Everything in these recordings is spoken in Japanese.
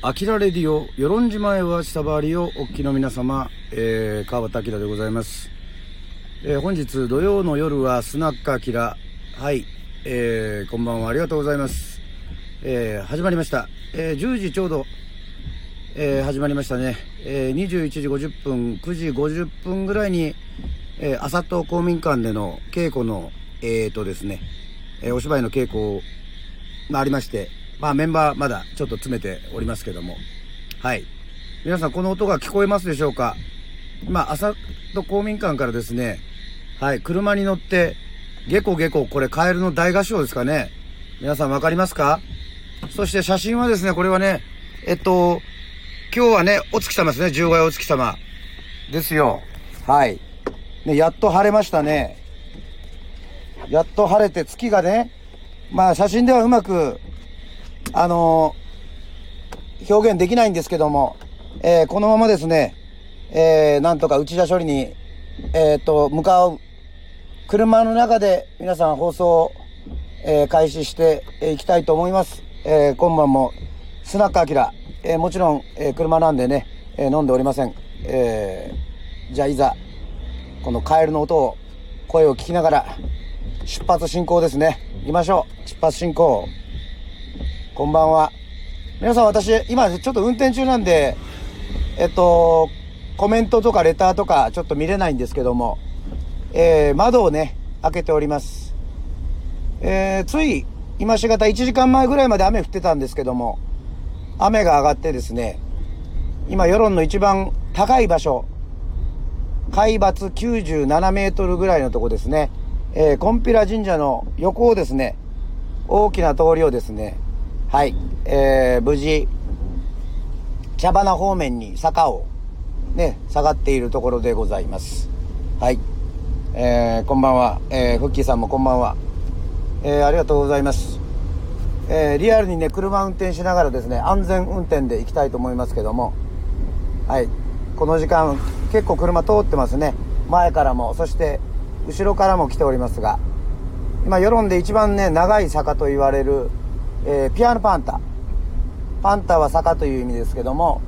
アキラレディオ、与論島へは下回りをお聞きの皆様、えー、川端明でございます。えー、本日土曜の夜はスナックアキラ。はい、えー、こんばんはありがとうございます。えー、始まりました。えー、10時ちょうど、えー、始まりましたね。えー、21時50分、9時50分ぐらいに、えー、朝と公民館での稽古の、えーとですね、えー、お芝居の稽古がありまして、まあメンバーまだちょっと詰めておりますけども。はい。皆さんこの音が聞こえますでしょうか？今、朝と公民館からですね、はい、車に乗って、ゲコゲコ、これカエルの大合唱ですかね皆さんわかりますか？そして写真はですね、これはね、えっと、今日はね、お月様ですね、十五夜お月様。ですよ。はい。ね、やっと晴れましたね。やっと晴れて月がね、まあ写真ではうまくあのー、表現できないんですけども、えー、このままですね、えー、なんとか内田処理に、えっ、と、向かう車の中で皆さん放送を、え開始していきたいと思います。え今晩もスナックアキラ、えもちろん、え車なんでね、え飲んでおりません。えーじゃあいざ、このカエルの音を、声を聞きながら、出発進行ですね。行きましょう。出発進行。こんばんは。皆さん私、今ちょっと運転中なんで、えっと、コメントとかレターとかちょっと見れないんですけども、えー、窓をね、開けております。えー、つい、今しがた1時間前ぐらいまで雨降ってたんですけども、雨が上がってですね、今世論の一番高い場所、海抜97メートルぐらいのとこですね、えー、コンピラ神社の横をですね、大きな通りをですね、はい、えー、無事、茶花方面に坂をね、下がっているところでございます。はい。えー、こんばんは。えー、フッキーさんもこんばんは。えー、ありがとうございます。えー、リアルにね、車運転しながらですね、安全運転で行きたいと思いますけども、はい。この時間、結構車通ってますね。前からも、そして、後ろからも来ておりますが、今、世論で一番ね、長い坂と言われる、えー、ピアノパンタ。パンタは坂という意味ですけども、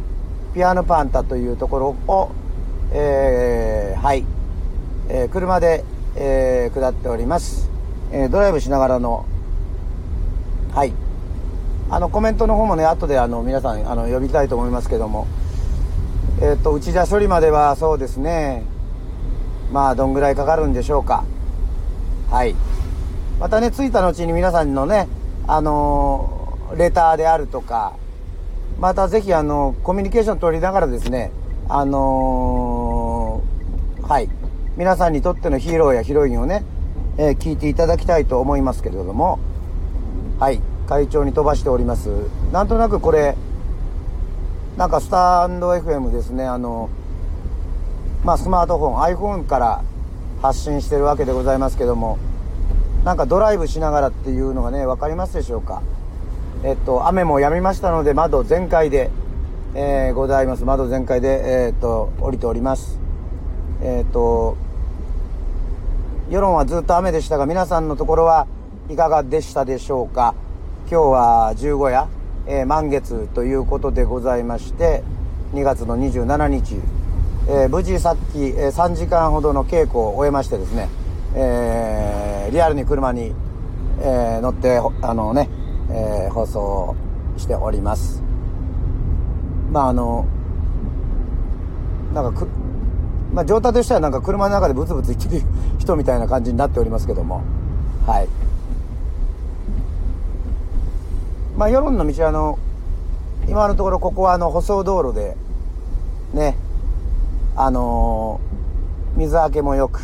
ピアノパンタというところを、えー、はい、えー、車で、えー、下っております。えー、ドライブしながらの、はい。あの、コメントの方もね、後であの、皆さん、あの、呼びたいと思いますけども、えっ、と、内田処理まではそうですね、まあ、どんぐらいかかるんでしょうか。はい。またね、着いた後に皆さんのね、あのレターであるとか、またぜひあの、コミュニケーション取りながらですね、あの、はい、皆さんにとってのヒーローやヒロインをね、えー、聞いていただきたいと思いますけれども、はい、会長に飛ばしております。なんとなくこれ、なんかスタンド FM ですね、あの、まあスマートフォン、iPhone から発信してるわけでございますけども、なんかドライブしながらっていうのがね、分かりますでしょうか？えっと、雨も止みましたので、窓全開で、えー、ございます。窓全開で、えー、っと、降りております。えー、っと、世論はずっと雨でしたが、皆さんのところはいかがでしたでしょうか？今日は15夜、えー、満月ということでございまして、2月の27日、えー、無事さっき、えー、3時間ほどの稽古を終えましてですね、えー、リアルに車に、えー、乗って、あのね、えー、放送しております。まああの、なんかく、まあ状態としてはなんか車の中でブツブツ言ってる人みたいな感じになっておりますけども、はい。まあ世論の道はあの、今のところここはあの舗装道路で、ね、あのー、水はけもよく、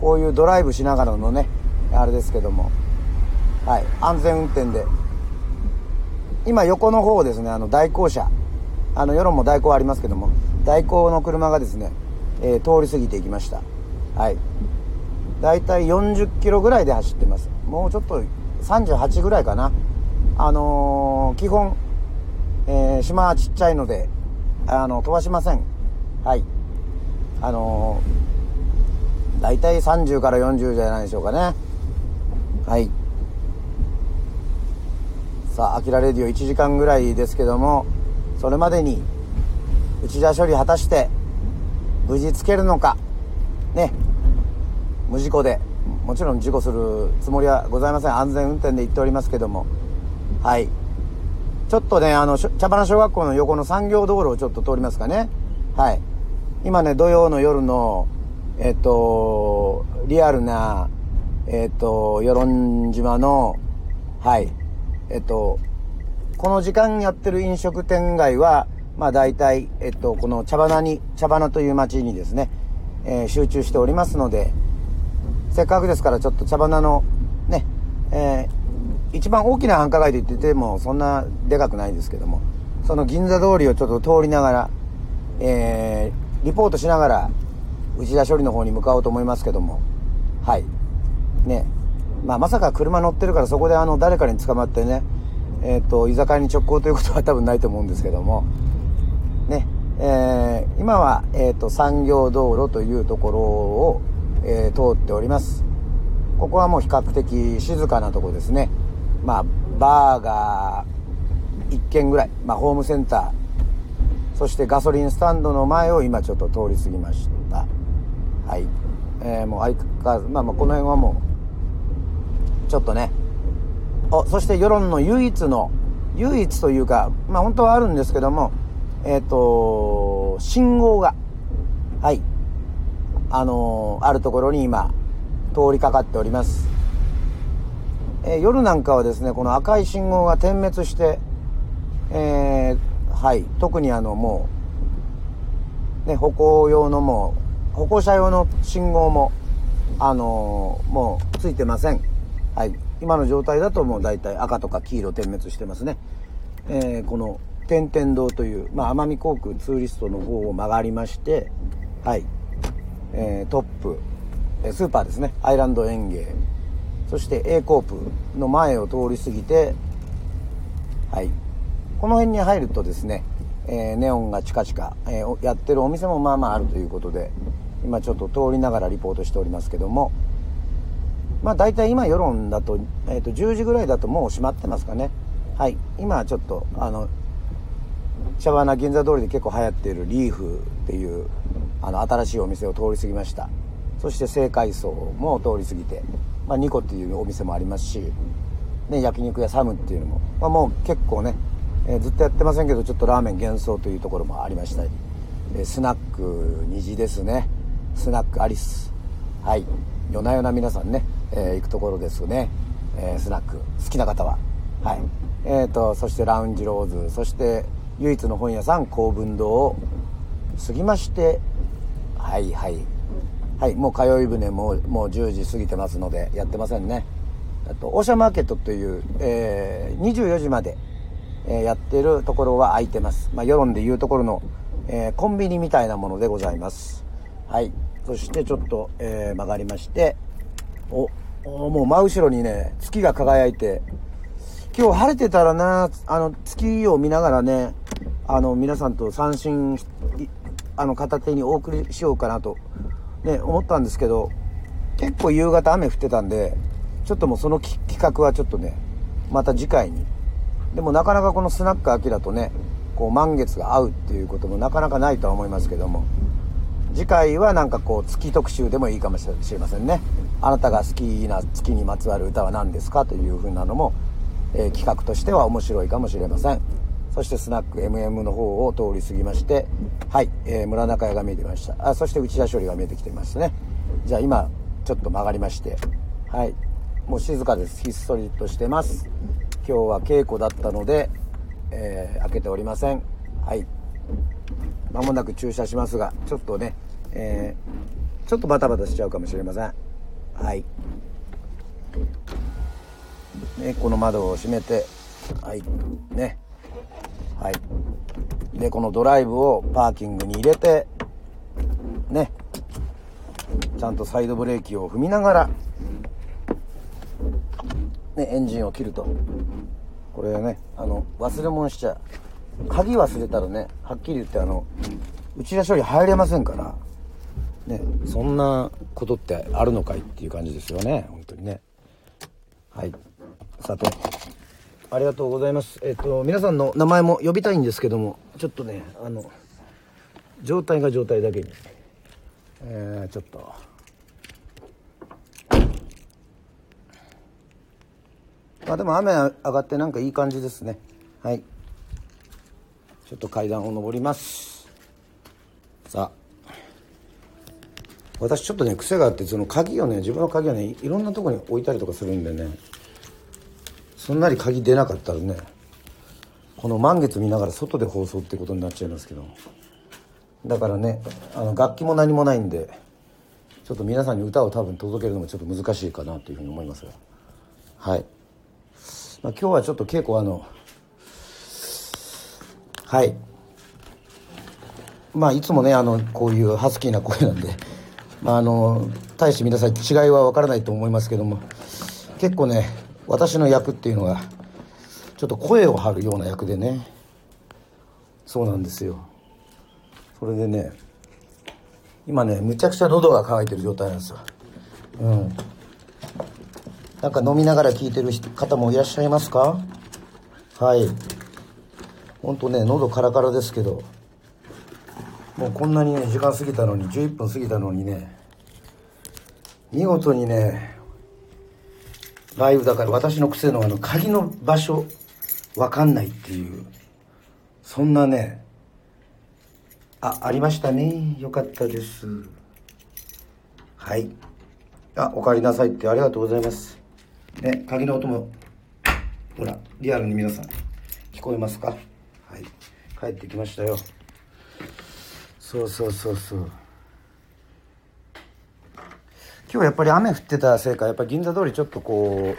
こういうドライブしながらのね、あれですけども、はい、安全運転で。今横の方ですね、あの代行車、あの世論も代行ありますけども、代行の車がですね、えー、通り過ぎていきました。はい。だいたい40キロぐらいで走ってます。もうちょっと38ぐらいかな。あのー、基本、えー、島はちっちゃいので、あの、飛ばしません。はい。あのー大体30から40じゃないでしょうかね。はい。さあ、アキラレディオ1時間ぐらいですけども、それまでに、内田処理果たして、無事つけるのか、ね、無事故で、もちろん事故するつもりはございません。安全運転で行っておりますけども、はい。ちょっとね、あの、茶花小学校の横の産業道路をちょっと通りますかね。はい。今ね、土曜の夜の、えっと、リアルな、えっと、与論島の、はい、えっと、この時間やってる飲食店街は、まあ大体、えっと、この茶花に、茶花という町にですね、えー、集中しておりますので、せっかくですからちょっと茶花の、ね、えー、一番大きな繁華街と言っててもそんなでかくないですけども、その銀座通りをちょっと通りながら、えー、リポートしながら、内田処理の方に向かおうと思いますけども、はい。ね、まあ、まさか車乗ってるからそこであの誰かに捕まってね、えっ、ー、と、居酒屋に直行ということは多分ないと思うんですけども、ね、えー、今は、えっ、ー、と、産業道路というところを、えー、通っております。ここはもう比較的静かなとこですね。まあ、バーが1軒ぐらい、まあ、ホームセンター、そしてガソリンスタンドの前を今ちょっと通り過ぎました。はい。えー、もう相変わらず、まあまあこの辺はもう、ちょっとね。おそして世論の唯一の唯一というかまあ本当はあるんですけどもえっ、ー、と信号がはい。あのー、あるところに今通りかかっております、えー、夜なんかはですねこの赤い信号が点滅してえはい。特にあのもうね歩行用のもう歩行者用の信号もあのもうついてませんはい。今の状態だともう大体赤とか黄色点滅してますね。えー、この天天堂という、まあ、奄美航空ツーリストの方を曲がりまして、はい。えー、トップ、スーパーですね。アイランド園芸。そして A コープの前を通り過ぎて、はい。この辺に入るとですね、えー、ネオンがチカチカ、えー、やってるお店もまあまああるということで、今ちょっと通りながらリポートしておりますけども、まあ大体今世論だと,、えー、と10時ぐらいだともう閉まってますかね。はい。今ちょっとあのシャバな銀座通りで結構流行っているリーフっていうあの新しいお店を通り過ぎました。そして青海荘も通り過ぎて、まあ、ニコっていうお店もありますし、ね、焼肉屋サムっていうのも、まあ、もう結構ね、えー、ずっとやってませんけどちょっとラーメン幻想というところもありましたり、えー、スナック虹ですね。スナックアリス。はい。夜な夜な皆さんねえー、行くところですね、えー、スナック好きな方は。はい。えーと、そしてラウンジローズそして唯一の本屋さん公文堂を過ぎましてはいはい。はいもう通い船ももう10時過ぎてますのでやってませんね。あとオーシャンマーケットという、えー、24時まで、えー、やってるところは空いてます。まあ世論でいうところの、えー、コンビニみたいなものでございます。はいそしてちょっと、え曲がりましておもう真後ろにね、月が輝いて、今日晴れてたらな、あの、月を見ながらね、あの、皆さんと三振、あの、片手にお送りしようかなと、ね、思ったんですけど、結構夕方雨降ってたんで、ちょっともうその企画はちょっとね、また次回に。でもなかなかこのスナックアキラとね、こう満月が合うっていうこともなかなかないとは思いますけども、次回はなんかこう月特集でもいいかもしれませんね。あなたが好きな月にまつわる歌は何ですかというふうなのも、えー、企画としては面白いかもしれません。そしてスナック MM の方を通り過ぎまして、はい、えー、村中屋が見えてきました。あ、そして内田処理が見えてきていますね。じゃあ今、ちょっと曲がりまして、はい、もう静かです。ひっそりとしてます。今日は稽古だったので、えー、開けておりません。はい。間もなく駐車しますが、ちょっとね、えー、ちょっとバタバタしちゃうかもしれません。はい。ねこの窓を閉めてはい。ね。はい。でこのドライブをパーキングに入れてね。ちゃんとサイドブレーキを踏みながらねエンジンを切ると。これねあの忘れ物しちゃう鍵忘れたらねはっきり言ってあの内田処理入れませんからね、そんなことってあるのかいっていう感じですよね本当にねはいさてありがとうございます。えっ、と、皆さんの名前も呼びたいんですけども、ちょっとね、あの、状態が状態だけに、えー、ちょっと。まあでも雨上がってなんかいい感じですね。はい。ちょっと階段を上ります。さあ。私ちょっとね、癖があって、その鍵をね、自分の鍵をね、いろんなとこに置いたりとかするんでね、すんなり鍵出なかったらねこの満月見ながら外で放送ってことになっちゃいますけどだからねあの楽器も何もないんでちょっと皆さんに歌を多分届けるのもちょっと難しいかなというふうに思いますがはい、まあ、今日はちょっと稽古あのはい。まあいつもねあのこういうハスキーな声なんでまああの大して皆さん違いは分からないと思いますけども結構ね私の役っていうのがちょっと声を張るような役でねそうなんですよ。それでね今ねむちゃくちゃ喉が渇いてる状態なんですよ。うん。なんか飲みながら聞いてる方もいらっしゃいますか？はい。ほんとね喉カラカラですけどもうこんなにね時間過ぎたのに11分過ぎたのにね見事にねライブだから私の癖のあの鍵の場所わかんないっていうそんなねあありましたね。よかったです。はい。あお帰りなさいってありがとうございます。ね鍵の音もほらリアルに皆さん聞こえますか？帰ってきましたよ。そうそうそうそう。今日やっぱり雨降ってたせいかやっぱ銀座通りちょっとこ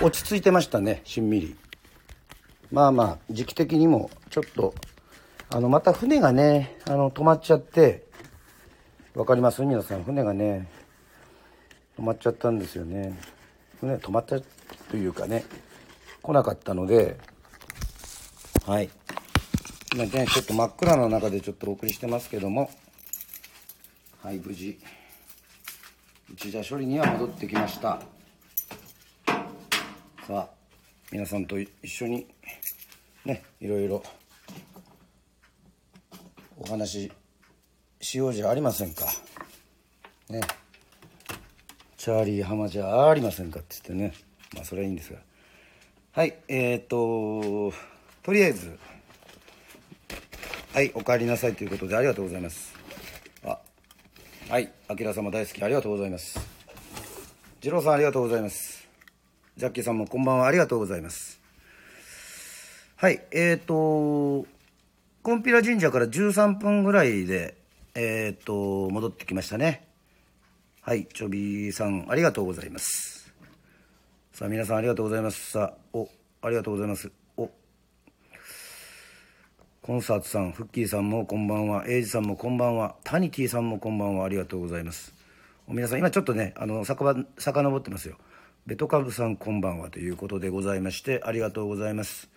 う落ち着いてましたねしんみり。まあまあ時期的にもちょっとあのまた船がねあの止まっちゃって分かります？皆さん船がね止まっちゃったんですよね。船止まったというかね来なかったのではい。ねちょっと真っ暗の中でちょっとお送りしてますけども。はい無事。一座処理には戻ってきました。さあ皆さんと一緒にねいろいろ。お話ししようじゃありませんか。ね。チャーリー浜じゃありませんかって言ってね。まあそれはいいんですが。はいえー、っととりあえず。はいお帰りなさいということでありがとうございますあはい、あきら様大好きありがとうございます。次郎さんありがとうございます。ジャッキーさんもこんばんはありがとうございます。はい、えっ、ー、と、コンピラ神社から13分ぐらいで、えっ、ー、と、戻ってきましたね。はい、ちょびさんありがとうございます。さあ、皆さんありがとうございます。さあ、お、ありがとうございます。コンサートさん、フッキーさんもこんばんは、エイジさんもこんばんは、タニティさんもこんばんは、ありがとうございます。皆さん、今ちょっとね、あの、酒場、遡ってますよ。ベトカブさんこんばんはということでございまして、ありがとうございます。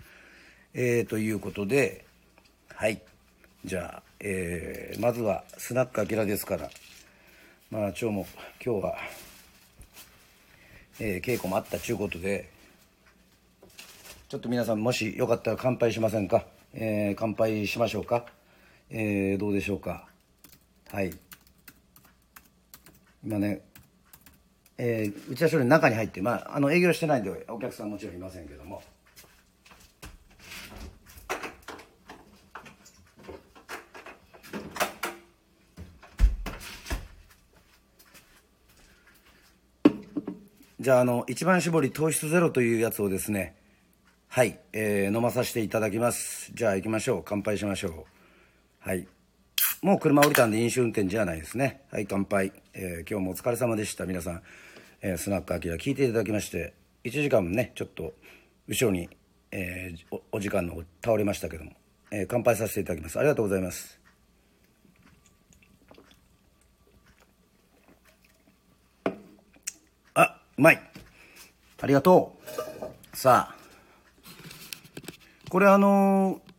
えー、ということで、はい。じゃあ、えー、まずはスナックアキラですから、まあ今日も、今日は、えー、稽古もあったちゅうことで、ちょっと皆さんもしよかったら乾杯しませんか？えー、乾杯しましょうか。えー、どうでしょうか。はい。今ね、えー、内田処理の中に入って、まあ、あの営業してないんでお客さんもちろんいませんけども。じゃあ、あの、一番搾り糖質ゼロというやつをですね、はい、えー、飲まさせていただきます。じゃあ行きましょう。乾杯しましょう。はい。もう車降りたんで飲酒運転じゃないですね。はい、乾杯。えー、今日もお疲れ様でした。皆さん、えー、スナックアキラ聞いていただきまして、1時間もね、ちょっと後ろに、えー、おお時間の倒れましたけども、えー、乾杯させていただきます。ありがとうございます。あ、うまい。ありがとう。さあ、これあのー、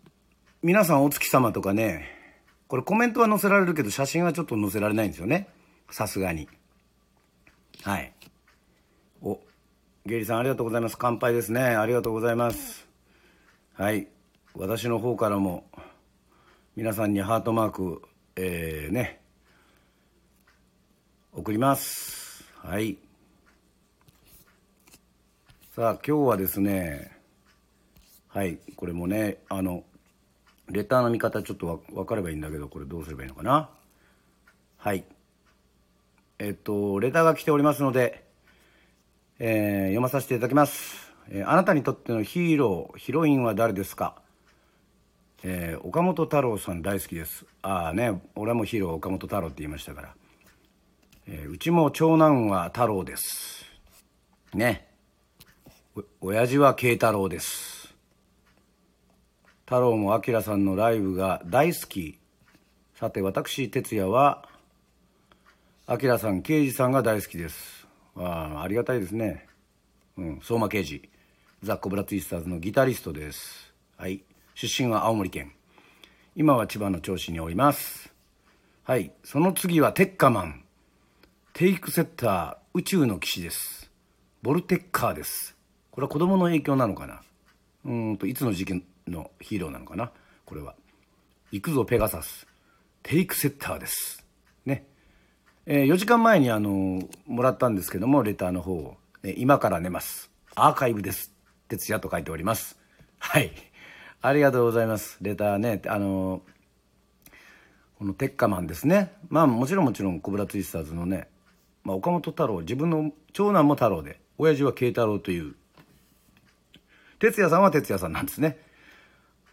皆さんお月様とかね、これコメントは載せられるけど写真はちょっと載せられないんですよね。さすがに。はい。お、ゲイリさんありがとうございます。乾杯ですね。ありがとうございます。はい。私の方からも、皆さんにハートマーク、えー、ね、送ります。はい。さあ、今日はですね、はい、これもね、あの、レターの見方ちょっと分かればいいんだけど、これどうすればいいのかな？はい。えっと、レターが来ておりますので、えー、読まさせていただきます、えー、あなたにとってのヒーローヒロインは誰ですか、えー、岡本太郎さん大好きです。ああね俺もヒーロー岡本太郎って言いましたから、えうちも長男は太郎です。ね。親父は慶太郎です。太郎も明さんのライブが大好き。さて私哲也は明さん刑事さんが大好きです。ああありがたいですね。うん相馬刑事。ザ・コブラツイスターズのギタリストです。はい。出身は青森県。今は千葉の銚子におります。はい。その次はテッカマン。テイクセッター宇宙の騎士です。ボルテッカーです。これは子供の影響なのかな。うんといつの時期のヒーローなのかな？これは。行くぞペガサス。テイクセッターです。ね。えー、4時間前にあのもらったんですけどもレターの方を、ね、今から寝ます。アーカイブです。徹夜と書いております。はい。ありがとうございます。レターね。あのこのテッカマンですね。まあもちろんもちろんコブラツイスターズのね、まあ、岡本太郎自分の長男も太郎で親父は慶太郎という。哲也さんは哲也さんなんですね。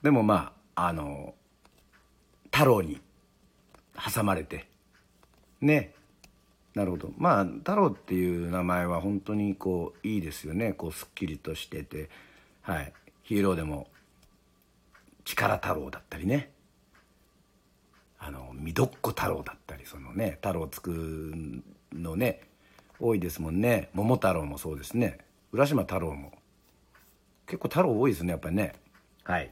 でもまああの太郎に挟まれてね。なるほど。まあ太郎っていう名前は本当にこういいですよね。こうすっきりとしてて。はい。ヒーローでも力太郎だったりね。あのみどっこ太郎だったりそのね太郎つくのね多いですもんね。桃太郎もそうですね。浦島太郎も。結構太郎多いですねやっぱりね。はい。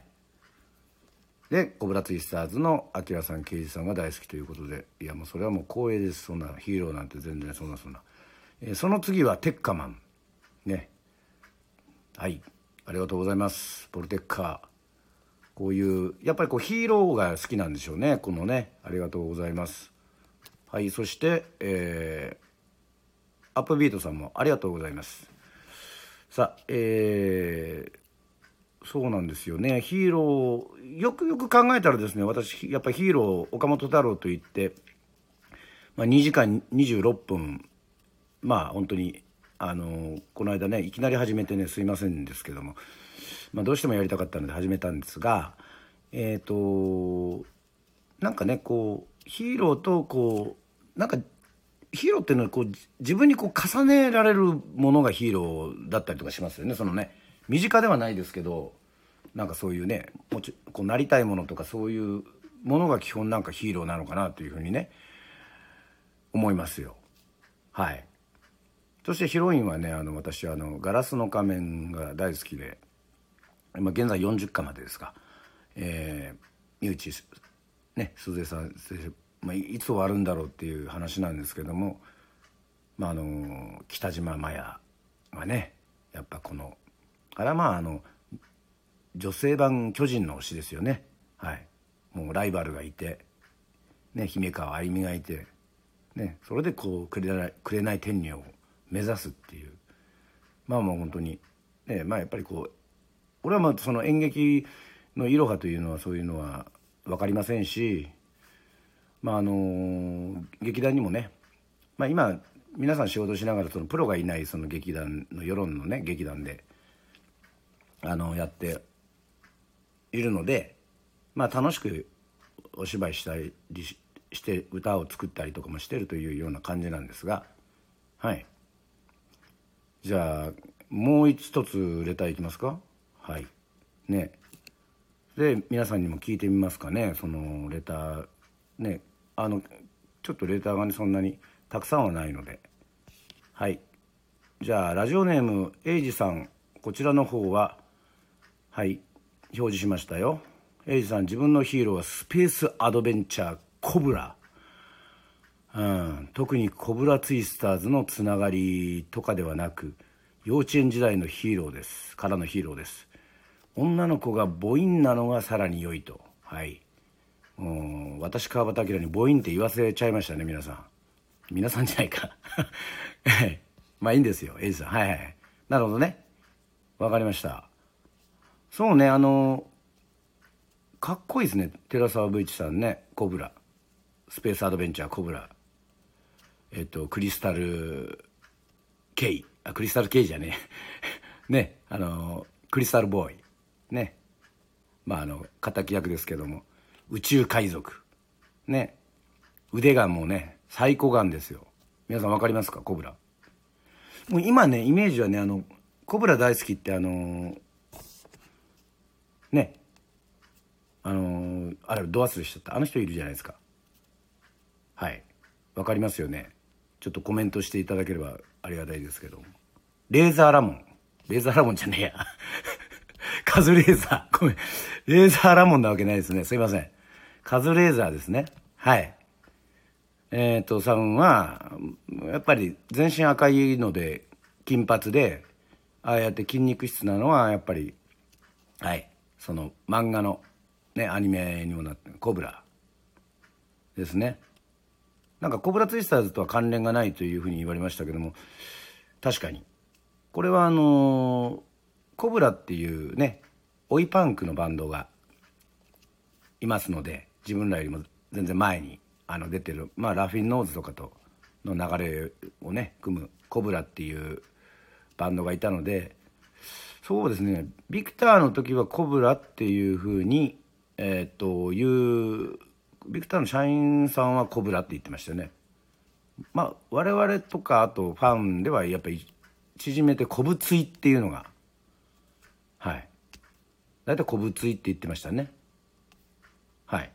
でコブラツイスターズのアキラさん刑事さんが大好きということでいやもうそれはもう光栄です。そんなヒーローなんて全然そんなそんな、えー、その次はテッカマン。ね。はい。ありがとうございます。ポルテッカー。こういうやっぱりこうヒーローが好きなんでしょうね。このね。ありがとうございます。はい。そしてえー、アップビートさんもありがとうございます。さあえーそうなんですよね。ヒーローよくよく考えたらですね私やっぱりヒーロー岡本太郎といって、まあ、2時間26分まあ本当にあのこの間ねいきなり始めてねすいませんですけども、まあ、どうしてもやりたかったので始めたんですがえっ、ー、となんかねこうヒーローとこうなんかヒーローっていうのはこう自分にこう重ねられるものがヒーローだったりとかしますよねそのね身近ではないですけどなんかそういうねもちこうなりたいものとかそういうものが基本なんかヒーローなのかなというふうにね思いますよ。はい。そしてヒロインはねあの私あの「ガラスの仮面」が大好きで、まあ、現在40巻までですが、えー、三内ね鈴江さん先生、まあ、いつ終わるんだろうっていう話なんですけども、まあ、あの北島麻也がねやっぱこのあれはまああの女性版巨人の推しですよね。はい。もうライバルがいて、ね、姫川あゆみがいて、ね、それでこう紅「紅天女」を目指すっていう。まあもう本当にねまあやっぱりこう俺はまあその演劇のいろはというのはそういうのは分かりませんしまああの劇団にもね、まあ、今皆さん仕事しながらそのプロがいないその劇団の世論のね劇団であのやっているので、まあ、楽しくお芝居したりして歌を作ったりとかもしてるというような感じなんですがはい。じゃあもう一つレターいきますか？はい。ね。で皆さんにも聞いてみますかね？そのレター。ね。あのちょっとレターがねそんなにたくさんはないので。はい。じゃあラジオネームエイジさん。こちらの方ははい。表示しましたよ。エイジさん自分のヒーローはスペースアドベンチャーコブラ、うん、特にコブラツイスターズのつながりとかではなく幼稚園時代のヒーローです。からのヒーローです。女の子が母音なのがさらに良いと。はい。うん。私川端明に母音って言わせちゃいましたね皆さん。皆さんじゃないか。まあいいんですよエイジさん。はいはい。なるほどね。わかりました。そうねあのかっこいいですね。寺澤武一さんね。コブラ。スペースアドベンチャーコブラ。えっとクリスタル・ケイ。あクリスタル・ケイじゃねえ。ねあのクリスタル・ボーイ。ね。まああの敵役ですけども。宇宙海賊。ね。腕がもうね最高眼ですよ。皆さん分かりますか？コブラ。もう今ねイメージはねあのコブラ大好きってあのね。あのあれドアスでした。あの人いるじゃないですか。はい。わかりますよね。ちょっとコメントしていただければありがたいですけど。レーザーラモン。レーザーラモンじゃねえや。カズレーザー。ごめん。レーザーラモンなわけないですね。すいません。カズレーザーですね。はい。えっ、ー、とさんはやっぱり全身赤いので金髪でああやって筋肉質なのはやっぱりはい。その漫画のね、アニメにもなってるコブラですね。なんかコブラツイスターズとは関連がないというふうに言われましたけども確かに。これはあのコブラっていうね追いパンクのバンドがいますので自分らよりも全然前にあの出てる、まあ、ラフィン・ノーズとかとの流れをね組むコブラっていうバンドがいたのでそうですね。ビクターの時はコブラっていうふうにえー、っというビクターの社員さんはコブラって言ってましたよね。まあ我々とかあとファンではやっぱり縮めてコブツイっていうのがはい。大体コブツイって言ってましたね。はい。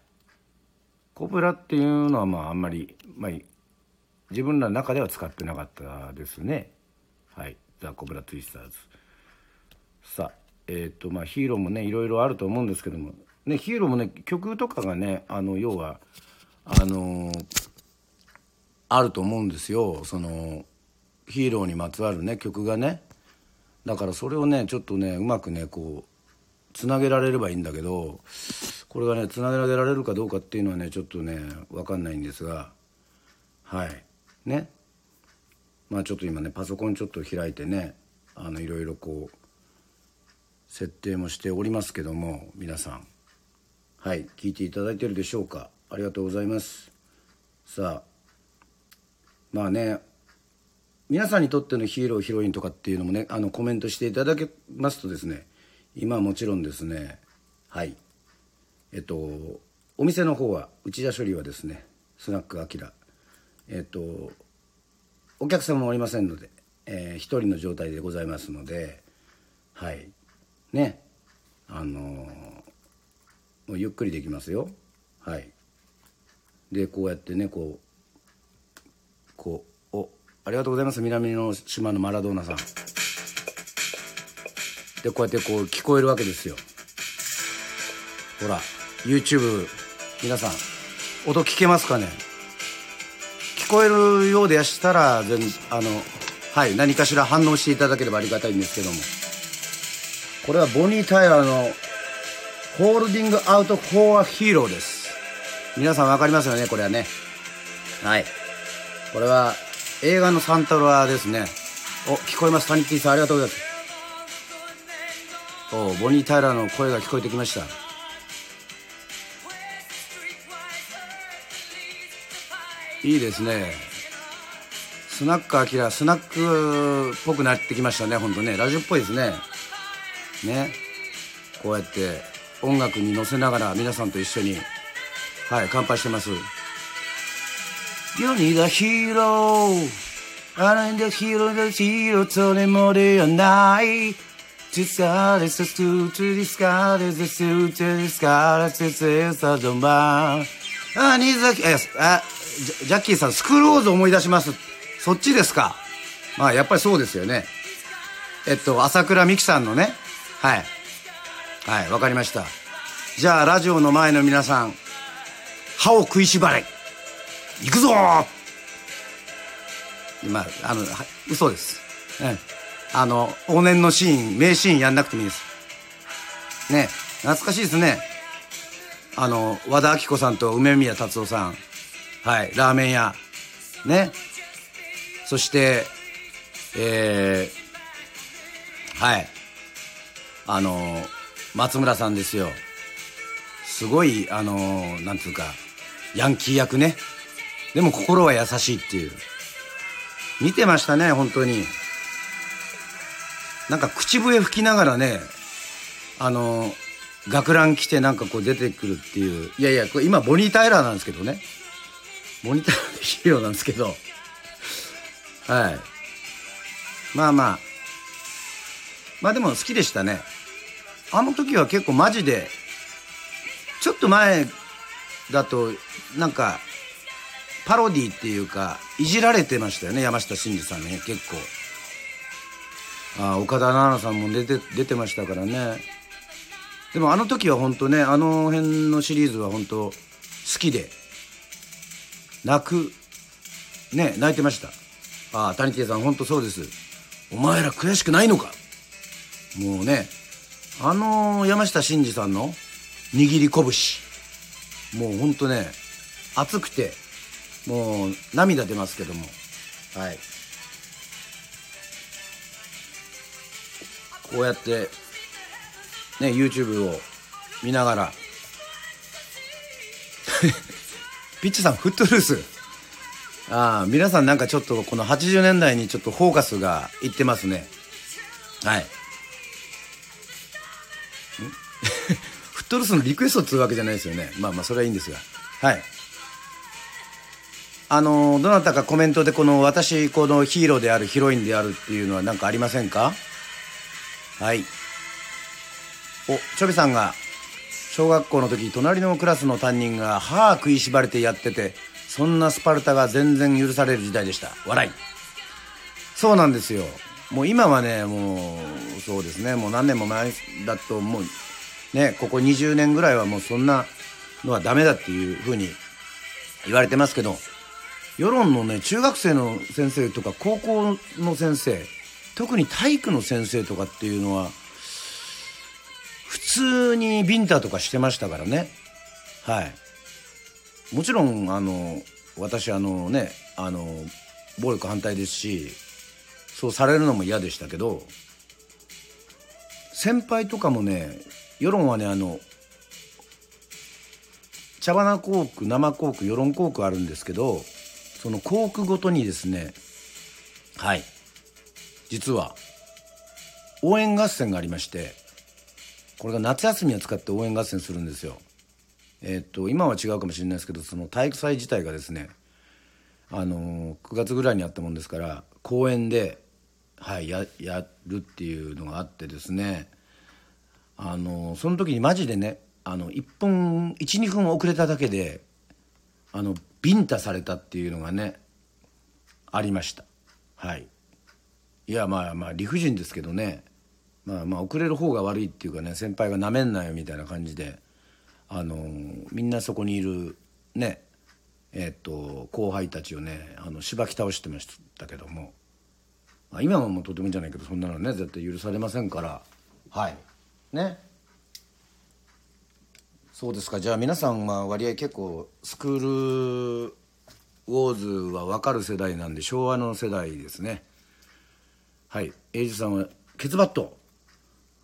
コブラっていうのはまああんまり、まあ、自分らの中では使ってなかったですね。はい。ザ・コブラツイスターズ。さあえっ、ー、とまあヒーローもねいろいろあると思うんですけども。ね、ヒーローもね曲とかがねあの要はあのー、あると思うんですよ。そのヒーローにまつわるね曲がね。だからそれをねちょっとねうまくねこうつなげられればいいんだけどこれがねつなげられるかどうかっていうのはねちょっとね分かんないんですが。はい。ね。まあちょっと今ねパソコンちょっと開いてねあのいろいろこう設定もしておりますけども皆さん。はい聞いていただいてるでしょうか？ありがとうございます。さあまあね皆さんにとってのヒーローヒロインとかっていうのもねあのコメントしていただけますとですね今はもちろんですねはい。えっとお店の方は内田処理はですねスナックアキラ。えっとお客様もおりませんので、えー、一人の状態でございますのではい。ね。あのーもうゆっくりできますよ。はい。でこうやってねこうこうおありがとうございます。南の島のマラドーナさん。でこうやってこう聞こえるわけですよ。ほら YouTube 皆さん音聞けますかね？聞こえるようでしたら全あのはい何かしら反応していただければありがたいんですけども。これはボニー・タイラーのホールディングアウトフォアヒーローです。皆さんわかりますよね、これはね。はい。これは映画のサンタロアですね。お、聞こえます？タニティさんありがとうございます。お、ボニー・タイラーの声が聞こえてきました。いいですね。スナックアキラ、スナックっぽくなってきましたね、ほんとね。ラジオっぽいですね。ね。こうやって音楽に乗せながら皆さんと一緒にはい乾杯してます。世にだヒーローあれだヒーローだヒーローそれもではない実際です、スーツディスカーです、スーツディスカーです、サドマン。あ、新崎、え、あ、ジャッキーさん、スクローズ思い出します。そっちです。か。まあ、やっぱりそうです。よね。えっと、朝倉美希さんのね、はい。はいわかりましたじゃあラジオの前の皆さん歯を食いしばれ行くぞまああの嘘です、あの、往年のシーン、名シーンやんなくてもいいです。ね、懐かしいですね。あの、和田アキ子さんと梅宮達夫さん。はい、ラーメン屋。ね。そして、えー、はい。あの、松村さんですよ。すごい、あの、なんつうか、ヤンキー役ね。でも心は優しいっていう。見てましたね、本当に。なんか口笛吹きながらね、あの、学ラン着てなんかこう出てくるっていう。いやいや、これ今ボニー・タイラーなんですけどね。ボニー・タイラーでヒーローなんですけど。はい。まあまあ。まあでも好きでしたね。あの時は結構マジで、ちょっと前だと、なんか、パロディっていうか、いじられてましたよね、山下真司さんね、結構。あ岡田奈々さんも出て、出てましたからね。でもあの時は本当ね、あの辺のシリーズは本当好きで、泣く、ね、泣いてました。ああ、谷圭さん本当そうです。お前ら悔しくないのか？もうね、あの山下真司さんの握り拳。もうほんとね、熱くて、もう涙出ますけども。はい。こうやって、ね、YouTube を見ながら、ピッチさん、フットルース。ああ、皆さんなんかちょっとこの80年代にちょっとフォーカスがいってますね。はい。トルスのリクエストっつうわけじゃないですよね。まあまあ、それはいいんですが。はい。あの、どなたかコメントでこの私、このヒーローである、ヒロインであるっていうのは何かありませんか？はい。お、チョビさんが、小学校の時、隣のクラスの担任が歯食いしばれてやってて、そんなスパルタが全然許される時代でした。笑い。そうなんですよ。もう今はね、もう、そうですね、もう何年も前だと、もう、ね、ここ20年ぐらいはもうそんなのはダメだっていうふうに言われてますけど、世論のね、中学生の先生とか高校の先生、特に体育の先生とかっていうのは、普通にビンタとかしてましたからね。はい。もちろん、あの、私、あのね、あの、暴力反対ですし、そうされるのも嫌でしたけど、先輩とかもね、世論はね、あの、茶花コーク、生コーク、世論コークあるんですけど、そのコークごとにですね、はい、実は、応援合戦がありまして、これが夏休みを使って応援合戦するんですよ。え、っと今は違うかもしれないですけどその体育祭自体がですねあの9月ぐらいにあったもんですから公園で、はい、ややるっていうのがあってですねあのその時にマジでねあの1分12分遅れただけであのビンタされたっていうのがねありました。はい。いやまあまあ理不尽ですけどね。まあまあ遅れる方が悪いっていうかね先輩がなめんなよみたいな感じであのみんなそこにいるねえっ、と後輩たちをねあのしばき倒してましたけども、まあ、今はもうとてもいいんじゃないけどそんなのね絶対許されませんから。はい。ね。そうですか。じゃあ皆さんは割合結構スクールウォーズは分かる世代なんで昭和の世代ですね。はい。英二さんはケツバット。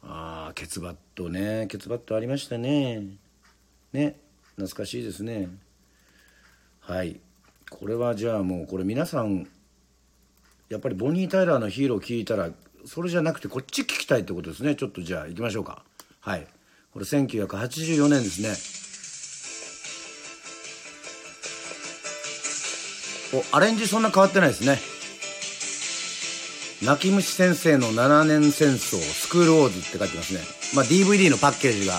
ああケツバットね。ケツバットありましたね。ね。懐かしいですね。はい。これはじゃあもうこれ皆さんやっぱりボニー・タイラーのヒーロー聞いたらそれじゃなくてこっち聞きたいってことですね。ちょっとじゃあ行きましょうか。はい。これ1984年ですね。おアレンジそんな変わってないですね。泣き虫先生の7年戦争スクールウォーズって書いてますね。まあ DVD のパッケージが。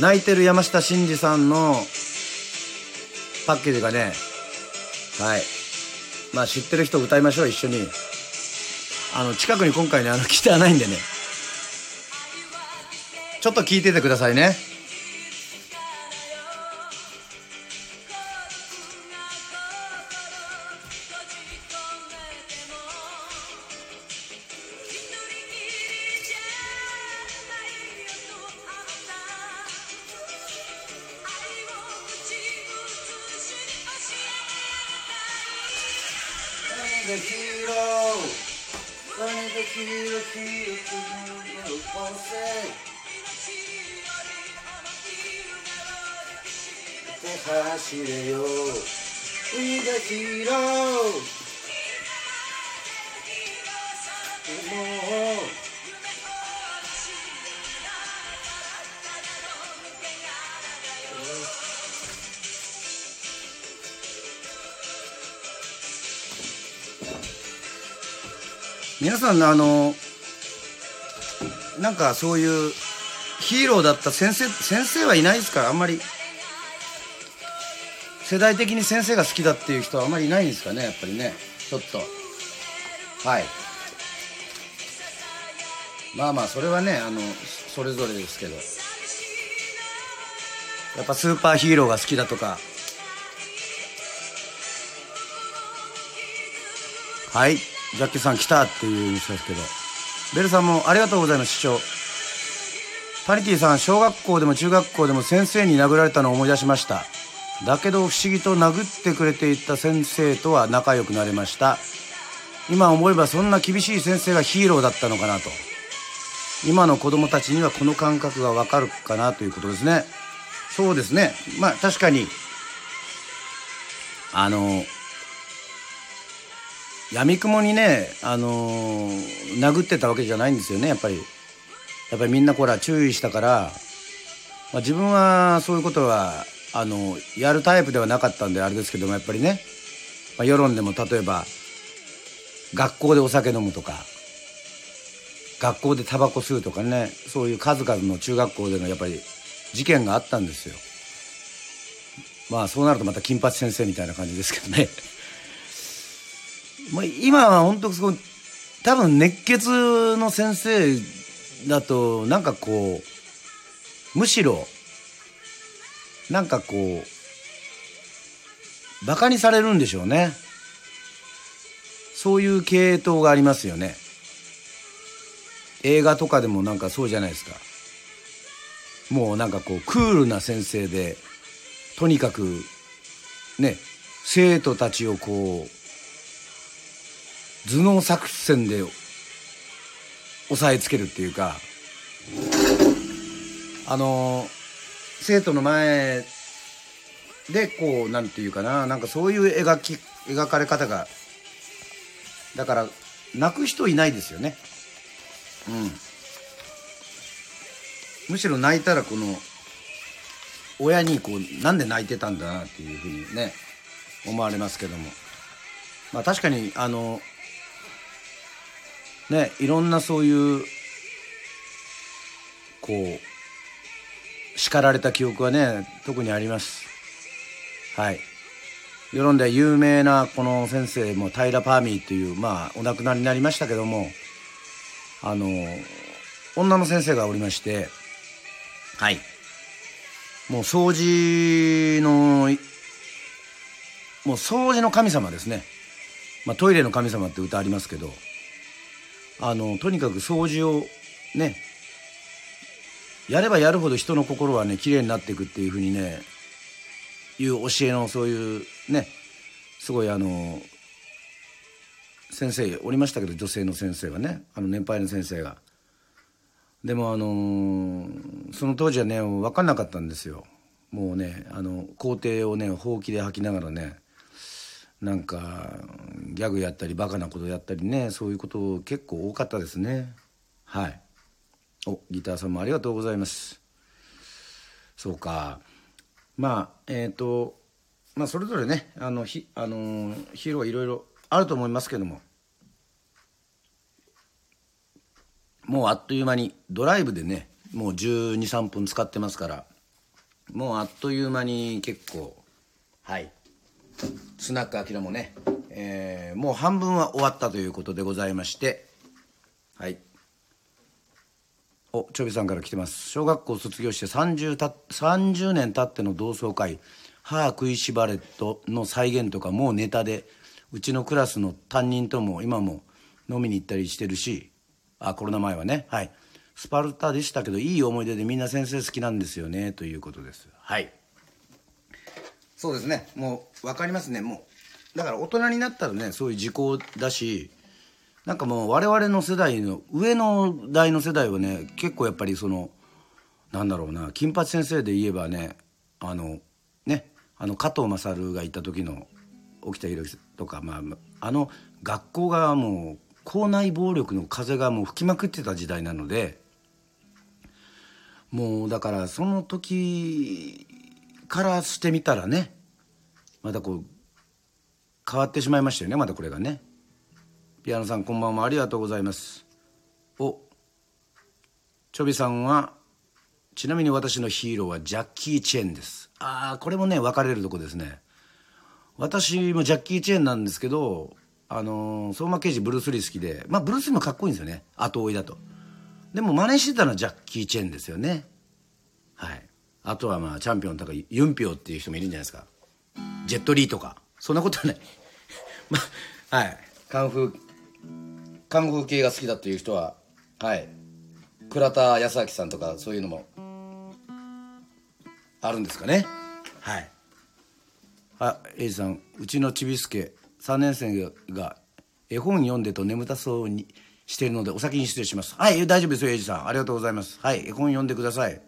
泣いてる山下真司さんのパッケージがね、はい。まあ知ってる人歌いましょう、一緒に。あの、近くに今回ね、あの、ギターないんでね。ちょっと聞いててくださいね。さんあのなんかそういうヒーローだった先生先生はいないですからあんまり。世代的に先生が好きだっていう人はあんまりいないんですかねやっぱりね。ちょっと。はい。まあまあそれはねあのそれぞれですけど。やっぱスーパーヒーローが好きだとか。はい。ジャッキーさん来たっていう印象ですけど。ベルさんもありがとうございます視聴パニティさん小学校でも中学校でも先生に殴られたのを思い出しました。だけど不思議と殴ってくれていた先生とは仲良くなれました。今思えばそんな厳しい先生がヒーローだったのかなと。今の子供たちにはこの感覚がわかるかなということですね。そうですね。まあ確かにあの闇雲にねあの殴ってたわけじゃないんですよねやっぱり。やっぱりみんなこら注意したから、まあ、自分はそういうことはあのやるタイプではなかったんであれですけどもやっぱりね、まあ、世論でも例えば学校でお酒飲むとか学校でタバコ吸うとかねそういう数々の中学校でのやっぱり事件があったんですよ。まあそうなるとまた金八先生みたいな感じですけどね。まあ今は本当すごい多分熱血の先生だとなんかこうむしろなんかこうバカにされるんでしょうね。そういう系統がありますよね。映画とかでもなんかそうじゃないですか。もうなんかこうクールな先生でとにかくね生徒たちをこう頭脳作戦で押さえつけるっていうかあの生徒の前でこうなんていうかななんかそういう描き描かれ方がだから泣く人いないですよね。うん。むしろ泣いたらこの親にこうなんで泣いてたんだなっていうふうにね思われますけども。まあ確かにあのねいろんなそういうこう叱られた記憶はね特にあります。はい。世論では有名なこの先生も平パーミーっていうまあお亡くなりになりましたけどもあの女の先生がおりましてはい。もう掃除のもう掃除の神様ですね、まあ、トイレの神様って歌ありますけどあのとにかく掃除をねやればやるほど人の心はね綺麗になっていくっていうふうにねいう教えのそういうねすごいあの先生おりましたけど女性の先生がねあの年配の先生が。でもあのその当時はね分かんなかったんですよ。もうねあの校庭をねほうきで吐きながらねなんかギャグやったりバカなことやったりねそういうこと結構多かったですね。はい。おギターさんもありがとうございます。そうか。まあえっ、ー、とまあそれぞれねあのひあのヒーローはいろいろあると思いますけども。もうあっという間にドライブでねもう1 2 3分使ってますから。もうあっという間に結構はい。スナックアキラもね、えー、もう半分は終わったということでございましてはい。おちょびさんから来てます。小学校卒業して 30, た30年経っての同窓会歯食いしばれットの再現とかもうネタでうちのクラスの担任とも今も飲みに行ったりしてるしあコロナ前はねはい。スパルタでしたけどいい思い出でみんな先生好きなんですよねということです。はい。そうですね。もう分かりますね。もうだから大人になったらねそういう時効だしなんかもう我々の世代の上の代の世代はね結構やっぱりそのなんだろうな金八先生で言えばねあのねあの加藤勝がいた時の沖田博とか、まあ、あの学校がもう校内暴力の風がもう吹きまくってた時代なのでもうだからその時からしてみたらねまたこう変わってしまいましたよねまたこれがね。ピアノさんこんばんはありがとうございます。おちょびさんはちなみに私のヒーローはジャッキー・チェンです。ああこれもね分かれるとこですね。私もジャッキー・チェンなんですけどあのー、相馬刑事ブルース・リー好きでまあブルース・リーもかっこいいんですよね。後追いだと。でも真似してたのはジャッキー・チェンですよね。はい。あとはまあチャンピオンとかユンピョウっていう人もいるんじゃないですか。ジェット・リーとか。そんなことはない。まあはい。カンフーカンフー系が好きだという人ははい。倉田康明さんとかそういうのもあるんですかね。はい。あエイジさんうちのちびすけ3年生が絵本読んでと眠たそうにしているのでお先に失礼します。はい大丈夫ですよエイジさん。ありがとうございます。はい絵本読んでください。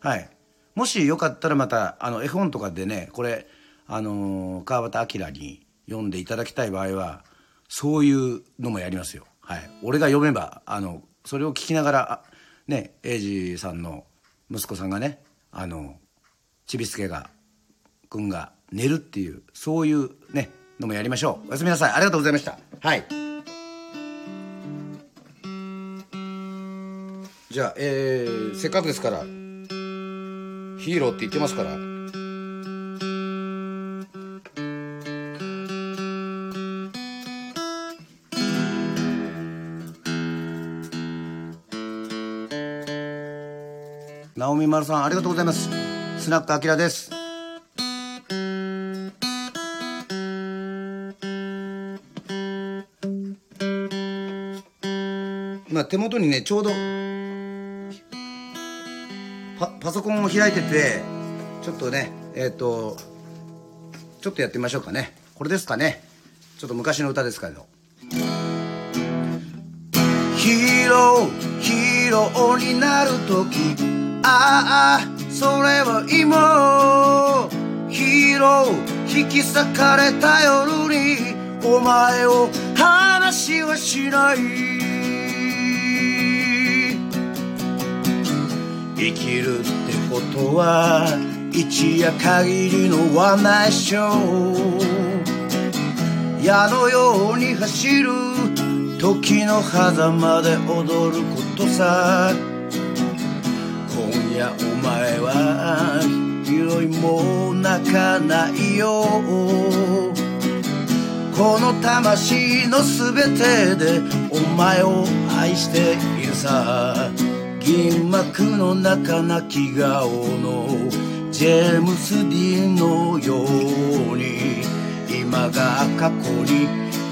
はいもしよかったらまたあの絵本とかでねこれあのー、川端明に読んでいただきたい場合はそういうのもやりますよ。はい。俺が読めばあのそれを聞きながらねエイジさんの息子さんがねあのちびすけが君が寝るっていうそういうねのもやりましょう。おやすみなさい。ありがとうございました。はい。じゃあえー、せっかくですからヒーローって言ってますから。直美丸さんありがとうございます。スナックあきらです。今手元にねちょうどパソコンを開いててちょっとねえっ、ー、とちょっとやってみましょうかね。これですかね。ちょっと昔の歌ですけど。ヒーローヒーローになる時。ああそれは今。ヒーロー引き裂かれた夜にお前を話はしない。生きることは一夜限りのワンナイショー。矢のように走る時の狭間で踊ることさ。今夜お前は広いも泣かないよこの魂の全てでお前を愛しているさ。銀幕の中泣き顔のジェームス・ディーンのように今が過去に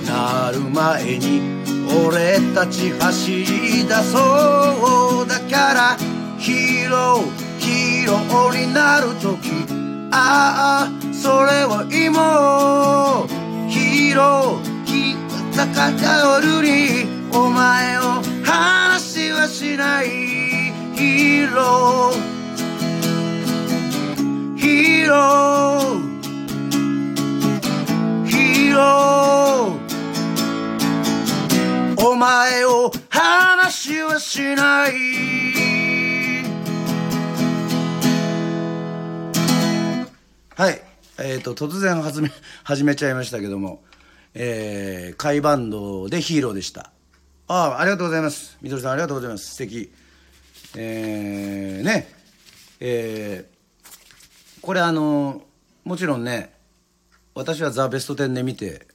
なる前に俺たち走り出そうだからヒーローヒーローになる時。ああそれは今ヒーロー引っかかった夜にお前を話はしないヒーローヒーローヒーローお前を話はしない。はい。えっ、ー、と突然始め 始めちゃいましたけども。えー、甲斐バンドでヒーローでした。ああありがとうございます。みどりさんありがとうございます。素敵。えー、ねえー、これあのもちろんね私は「ザ・ベストテン」で見て、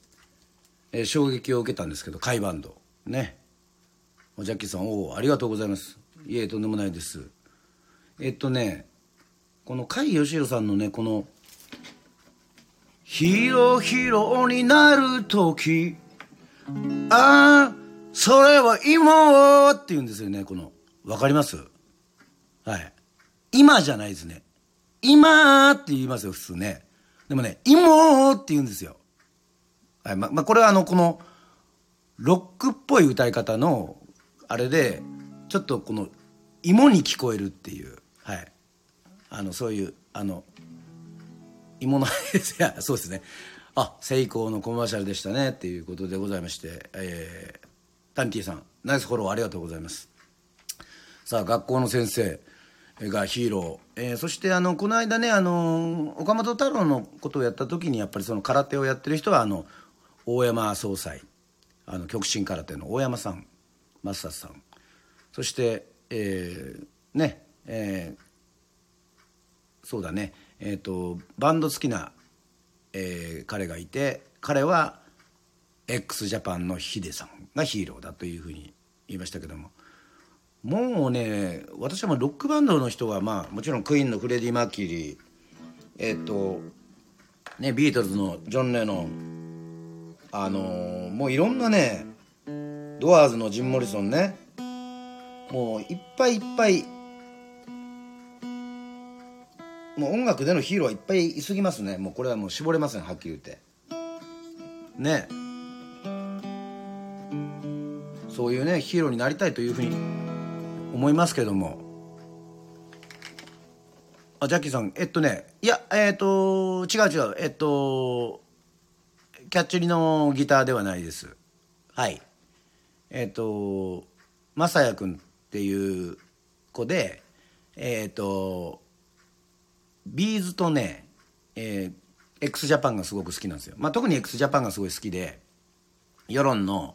えー、衝撃を受けたんですけど甲斐バンド。ね。ジャッキーさんおおありがとうございます。いえとんでもないです。えっとねこの甲斐義弘さんのねこの「ヒーローヒーローになる時ああそれは今って言うんですよねこの。わかります？はい。今じゃないですね。今って言いますよ、普通ね。でもね、芋って言うんですよ。はいまま、これはあのこのロックっぽい歌い方のあれでちょっとこの芋に聞こえるっていうはいあのそういうあの芋の いやそうですねあセイコーのコマーシャルでしたねっていうことでございまして、えー、タニティさんナイスフォローありがとうございますさあ学校の先生がヒーロー、えーそしてあのこの間ねあの岡本太郎のことをやった時にやっぱりその空手をやってる人はあの大山総裁。あの極真空手の大山さん。マスターさん。そして、えーねえーそうだね。えっ、とバンド好きな、えー彼がいて彼は x ジャパンの hideさんがヒーローだというふうに言いましたけども。もうね私はロックバンドの人はまあもちろんクイーンのフレディ・マーキュリーえっ、とねビートルズのジョン・レノンあのーもういろんなねドアーズのジム・モリソンねもういっぱいいっぱいもう音楽でのヒーローはいっぱいいすぎますね。もうこれはもう絞れませんはっきり言って。ね。そういうねヒーローになりたいというふうに思いますけども。あジャッキーさんえっとねいやえっと違う違うえっとキャッチュリのギターではないです。はい。えっとまさやくんっていう子でえっとビーズとね、えー、x ジャパンがすごく好きなんですよ、まあ、特に x ジャパンがすごい好きで世論の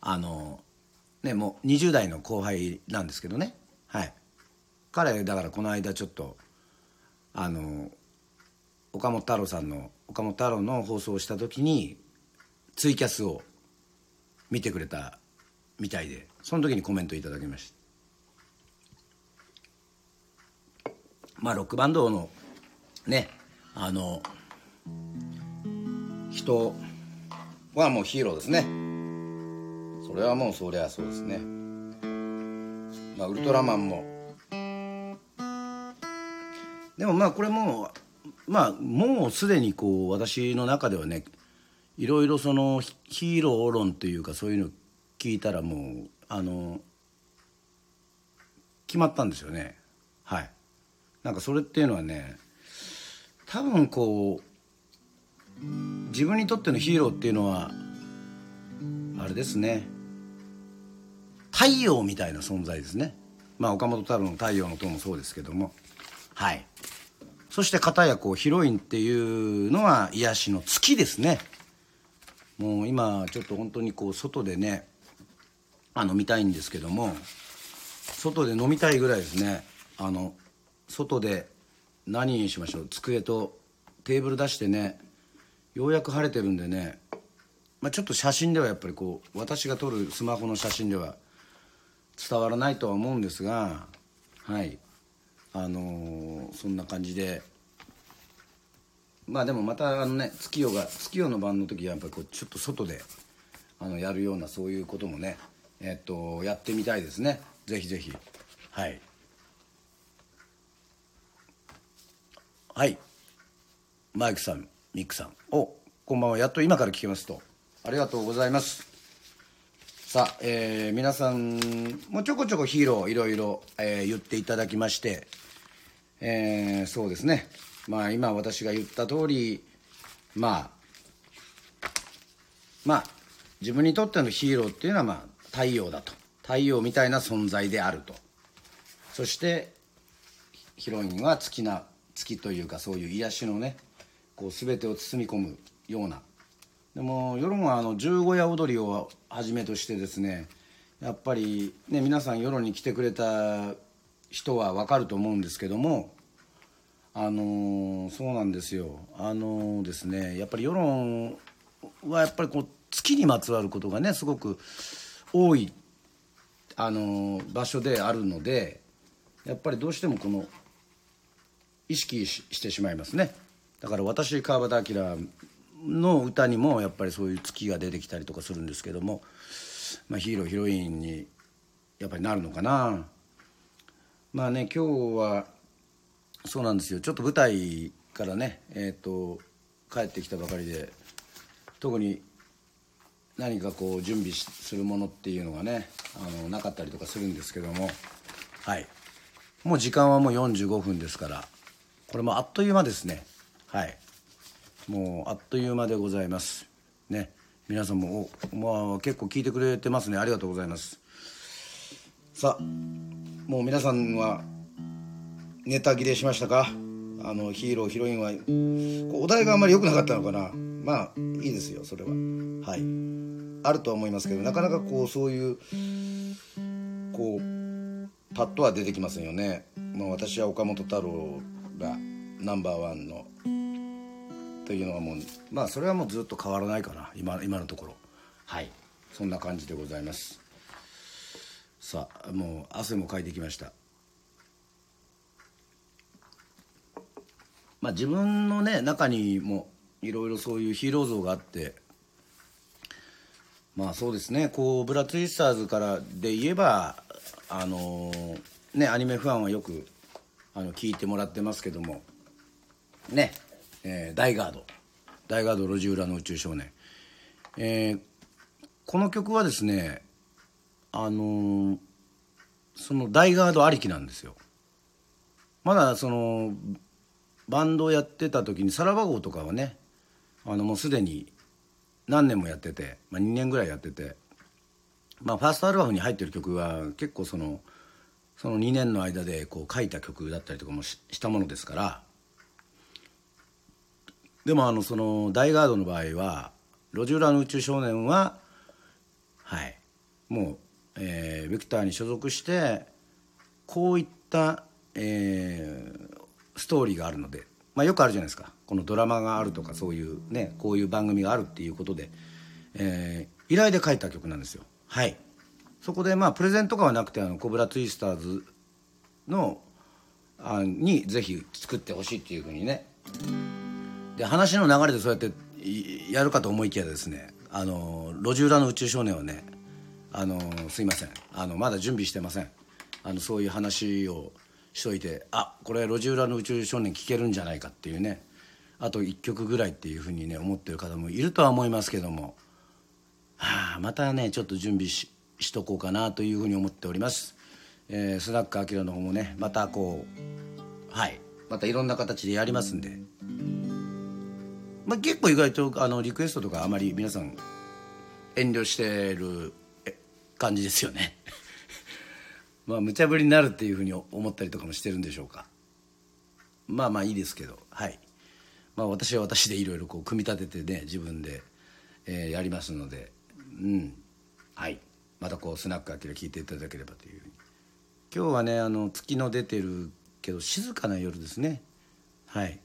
あのねもう20代の後輩なんですけどね。はい。彼だからこの間ちょっとあの岡本太郎さんの岡本太郎の放送をした時にツイキャスを見てくれたみたいでその時にコメントいただきました。まあロックバンドのねあの人はもうヒーローですね。それはもうそりゃそうですね。まあウルトラマンも。でもまあこれもまあもうすでにこう私の中ではねいろいろそのヒヒーロー論というかそういうの聞いたらもうあの決まったんですよね。はい。なんかそれっていうのはね多分こう自分にとってのヒーローっていうのはあれですね。太陽みたいな存在ですね。まあ岡本太郎の「太陽の塔」もそうですけども。はい。そして片やこうヒロインっていうのは癒しの月ですね。もう今ちょっと本当にこう外でねあ飲みたいんですけども。外で飲みたいぐらいですね。あの外で何にしましょう。机とテーブル出してねようやく晴れてるんでね、まあ、ちょっと写真ではやっぱりこう私が撮るスマホの写真では伝わらないとは思うんですがはい。あのーそんな感じで。まあでもまたあのね月夜が月夜の晩の時はやっぱりこうちょっと外であのやるようなそういうこともねえっとやってみたいですね。ぜひぜひ。はい。はい。マイクさんミックさん。おこんばんは。やっと今から聞けますと。ありがとうございます。さあ、えー皆さんもちょこちょこヒーローいろいろ、えー言っていただきまして、えーそうですね。まあ今私が言った通りまあまあ自分にとってのヒーローっていうのはまあ太陽だと。太陽みたいな存在であると。そしてヒロインは月な月というかそういう癒しのねこう全てを包み込むようなでも世論はあの十五夜踊りをはじめとしてですねやっぱりね皆さん世論に来てくれた人は分かると思うんですけどもあのそうなんですよ。あのですねやっぱり世論はやっぱりこう月にまつわることがねすごく多いあの場所であるのでやっぱりどうしてもこの意識ししてしまいますね。だから私川端明の歌にもやっぱりそういう月が出てきたりとかするんですけども、まあ、ヒーローヒロインにやっぱりなるのかな。まあね今日はそうなんですよ。ちょっと舞台からねえっ、と帰ってきたばかりで特に何かこう準備するものっていうのがねあのなかったりとかするんですけどもはい。もう時間はもう45分ですからこれもあっという間ですね。はい。もうあっという間でございます。ね。皆さんもお、まあ、結構聞いてくれてますね。ありがとうございます。さあもう皆さんはネタ切れしましたか？あのヒーローヒロインはお題があんまり良くなかったのかな？まあいいですよそれは。はい。あるとは思いますけどなかなかこうそういうこうパッとは出てきませんよね。もう私は岡本太郎がナンバーワンのというのはもうまあそれはもうずっと変わらないかな。今今のところ。はい。そんな感じでございます。さあもう汗もかいてきました。まあ自分のね中にもいろいろそういうヒーロー像があって。まあそうですね。こうブラツイスターズからで言えばあのー、ねアニメファンはよくあの聞いてもらってますけども。ねえー、ダイガード。ダイガード路地裏の宇宙少年、えー、この曲はですねあのー、そのダイガードありきなんですよ。まだそのバンドをやってた時にさらば号とかはねあのもうすでに何年もやってて、まあ、2年ぐらいやってて、まあ、ファーストアルバムに入ってる曲は結構そのその2年の間でこう書いた曲だったりとかもしたものですからでもあのその大ガードの場合は路地裏の宇宙少年ははいもう、えー、ビクターに所属してこういった、えー、ストーリーがあるので、まあ、よくあるじゃないですか。このドラマがあるとかそういうねこういう番組があるっていうことで、えー、依頼で書いた曲なんですよ。はい。そこでまあプレゼントとかはなくてあのコブラツイスターズのあにぜひ作ってほしいっていうふうにねで話の流れでそうやってやるかと思いきやですねあの路地裏の宇宙少年はねあのすいません。あのまだ準備してません。あのそういう話をしといてあこれ路地裏の宇宙少年聴けるんじゃないかっていうね。あと1曲ぐらいっていうふうにね思ってる方もいるとは思いますけども、はあ、またねちょっと準備ししとこうかなというふうに思っております、えー、スナックアキラの方もねまたこうはいまたいろんな形でやりますんで。まあ、結構意外とあのリクエストとかあまり皆さん遠慮してる感じですよね。まあ無茶ぶりになるっていうふうに思ったりとかもしてるんでしょうか。まあまあいいですけど。はい。まあ私は私でいろいろこう組み立ててね自分で、えー、やりますので。うん。はい。またこうスナックあきら聞いていただければというう今日はねあの月の出てるけど静かな夜ですね。はい。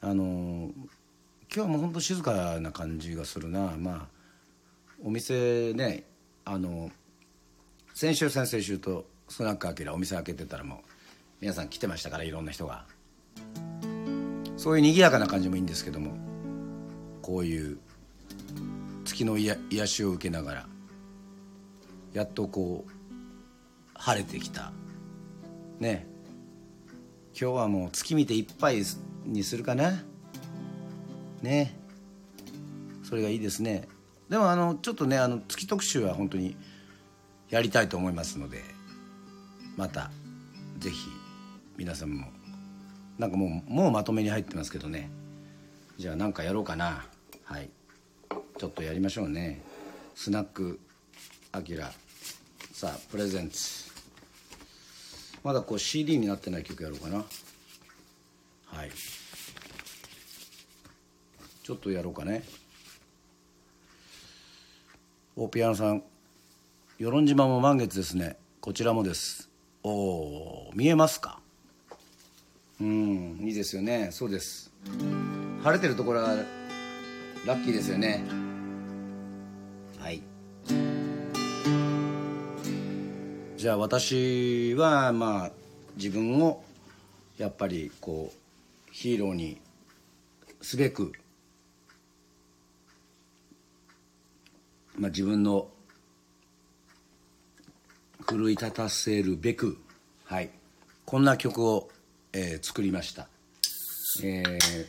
あの今日はもうほんと静かな感じがするな。まあお店ねあの先週先々週とスナックあきらお店開けてたらもう皆さん来てましたからいろんな人が。そういう賑やかな感じもいいんですけどもこういう月の癒しを受けながらやっとこう晴れてきた。ね。今日はもう月見て一杯にするかな。ね。それがいいですね。でもあのちょっとねあの月特集は本当にやりたいと思いますのでまた是非皆さんもなんかもうもうまとめに入ってますけどね。じゃあ何かやろうかな。はい。ちょっとやりましょうね。スナックアキラ。さあプレゼンツ。まだこう CD になってない曲やろうかな。はい。ちょっとやろうかね。おピアノさん与論島も満月ですね。こちらもです。お見えますか？うんいいですよね。そうです。晴れてるところはラッキーですよね。はい。じゃあ私はまあ自分をやっぱりこうヒーローにすべくまあ、自分の奮い立たせるべく、はい、こんな曲を、えー、作りました、えー、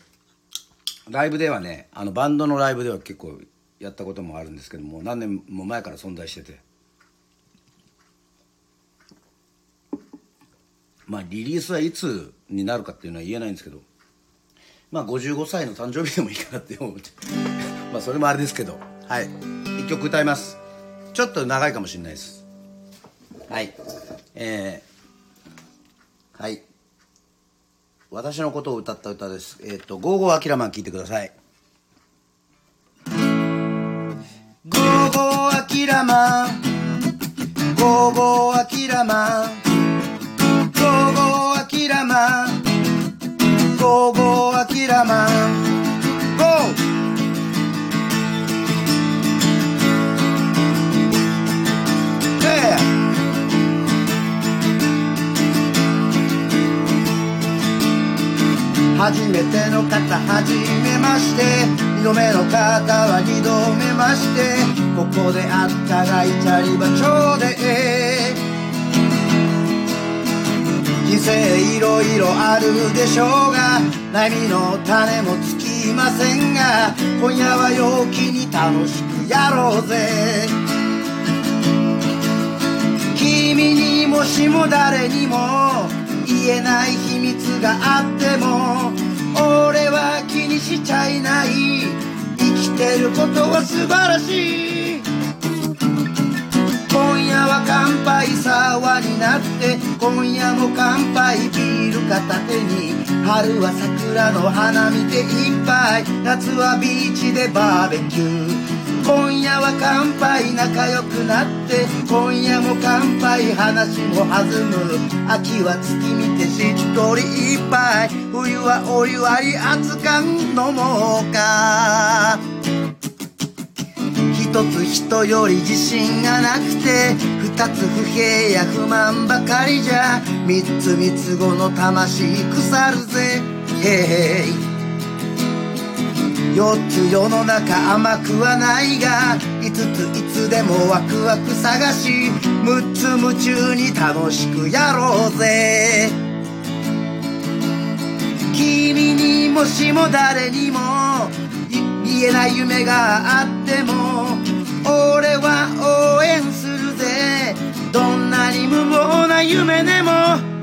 ライブではねあのバンドのライブでは結構やったこともあるんですけども何年も前から存在してて。まあリリースはいつになるかっていうのは言えないんですけどまあ55歳の誕生日でもいいかなって思って。まあそれもあれですけど。はい。一曲歌います。ちょっと長いかもしれないです。はい。えー、はい。私のことを歌った歌です。えっ、ー、と「Go Go アキラマン」聴いてください。 Go Go アキラマン。 Go Go アキラマン。 Go Go アキラマン。 Go Go アキラマン。初めての方はじめまして。二度目の方は二度目まして。ここであったがいたり場所で。人生いろいろあるでしょうが悩みの種もつきませんが今夜は陽気に楽しくやろうぜ。君にもしも誰にも言えない秘密があっても俺は気にしちゃいない。生きてることは素晴らしい。今夜は乾杯サワになって今夜も乾杯ビール片手に。春は桜の花見ていっぱい。夏はビーチでバーベキュー。今夜は乾杯仲良くなって。今夜も乾杯話も弾む。秋は月見てしっとりいっぱい。冬はお湯割り熱燗飲もうか。一つ人より自信がなくて。二つ不平や不満ばかりじゃ。三つ三つ子の魂腐るぜ。へい4つ世の中甘くはないが5ついつでもワクワク探し6つ夢中に楽しくやろうぜ。君にもしも誰にも言えない夢があっても俺は応援するぜ。どんなに無謀な夢でも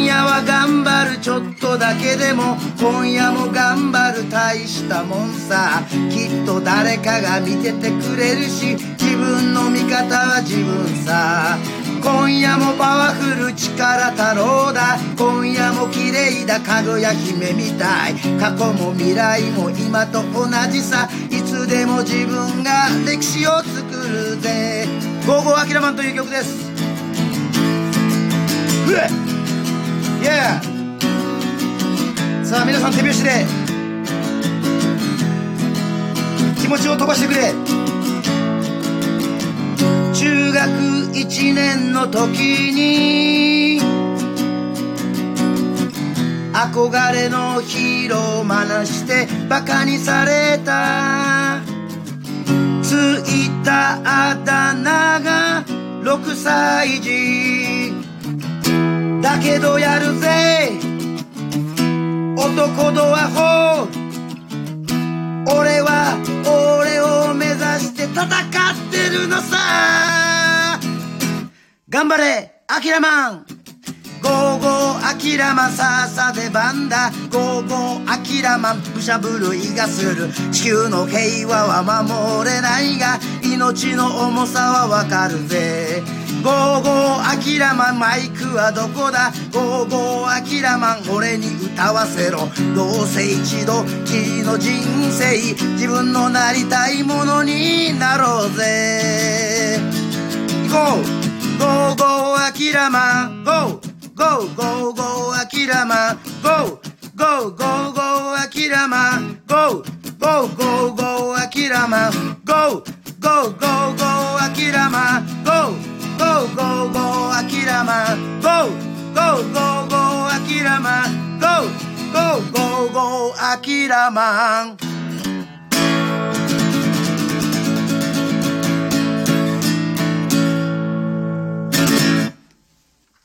今夜は頑張る。ちょっとだけでも今夜も頑張る。大したもんさ。きっと誰かが見ててくれるし自分の味方は自分さ。今夜もパワフル力太郎だ。今夜も綺麗だ。かぐや姫みたい。過去も未来も今と同じさ。いつでも自分が歴史を作るぜ「ゴーゴーアキラマン」という曲です。Yeah! さあ皆さん手拍子で。気持ちを飛ばしてくれ。中学1年の時に憧れのヒーローまなしてバカにされた。ついたあだ名が6歳児。だけどやるぜ。男とアホ俺は俺を目指して戦ってるのさ。頑張れアキラマン。 Go Go アキラマンさあさ出番だ Go Go アキラマン武者震いがする。地球の平和は守れないが命の重さはわかるぜ。 Go Go アキラマンマイクはどこだ？ Go Go アキラマン俺に歌わせろ。どうせ一度きりの人生自分のなりたいものになろうぜ。Go go go アキラマン。 Go go go go アキラマン。 Go go go go アキラマン。 Go go go go アキラマン。 Go go go go アキラマン。 Go go go go アキラマン go go go go アキラマン go go go go アキラマン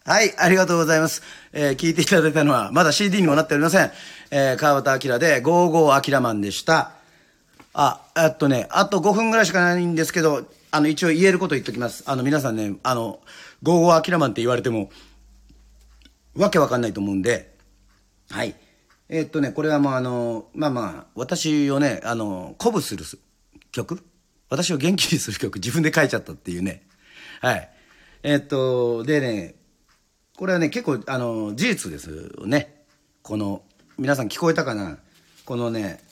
はい、ありがとうございます。えー、聞いていただいたのは、まだ CD にもなっておりません。えー、川端明で、ゴーゴーアキラマンでした。あ、えっとね、あと5分ぐらいしかないんですけど、あの、一応言えること言っときます。あの、皆さんね、あの、ゴーゴーアキラマンって言われても、わけわかんないと思うんで、はい。えー、っとね、これはもうあの、まあまあ、私をね、あの、鼓舞する曲私を元気にする曲自分で書いちゃったっていうね。はい。えー、っと、でね、これはね、結構、あの、事実ですよね。この、皆さん聞こえたかな？このね、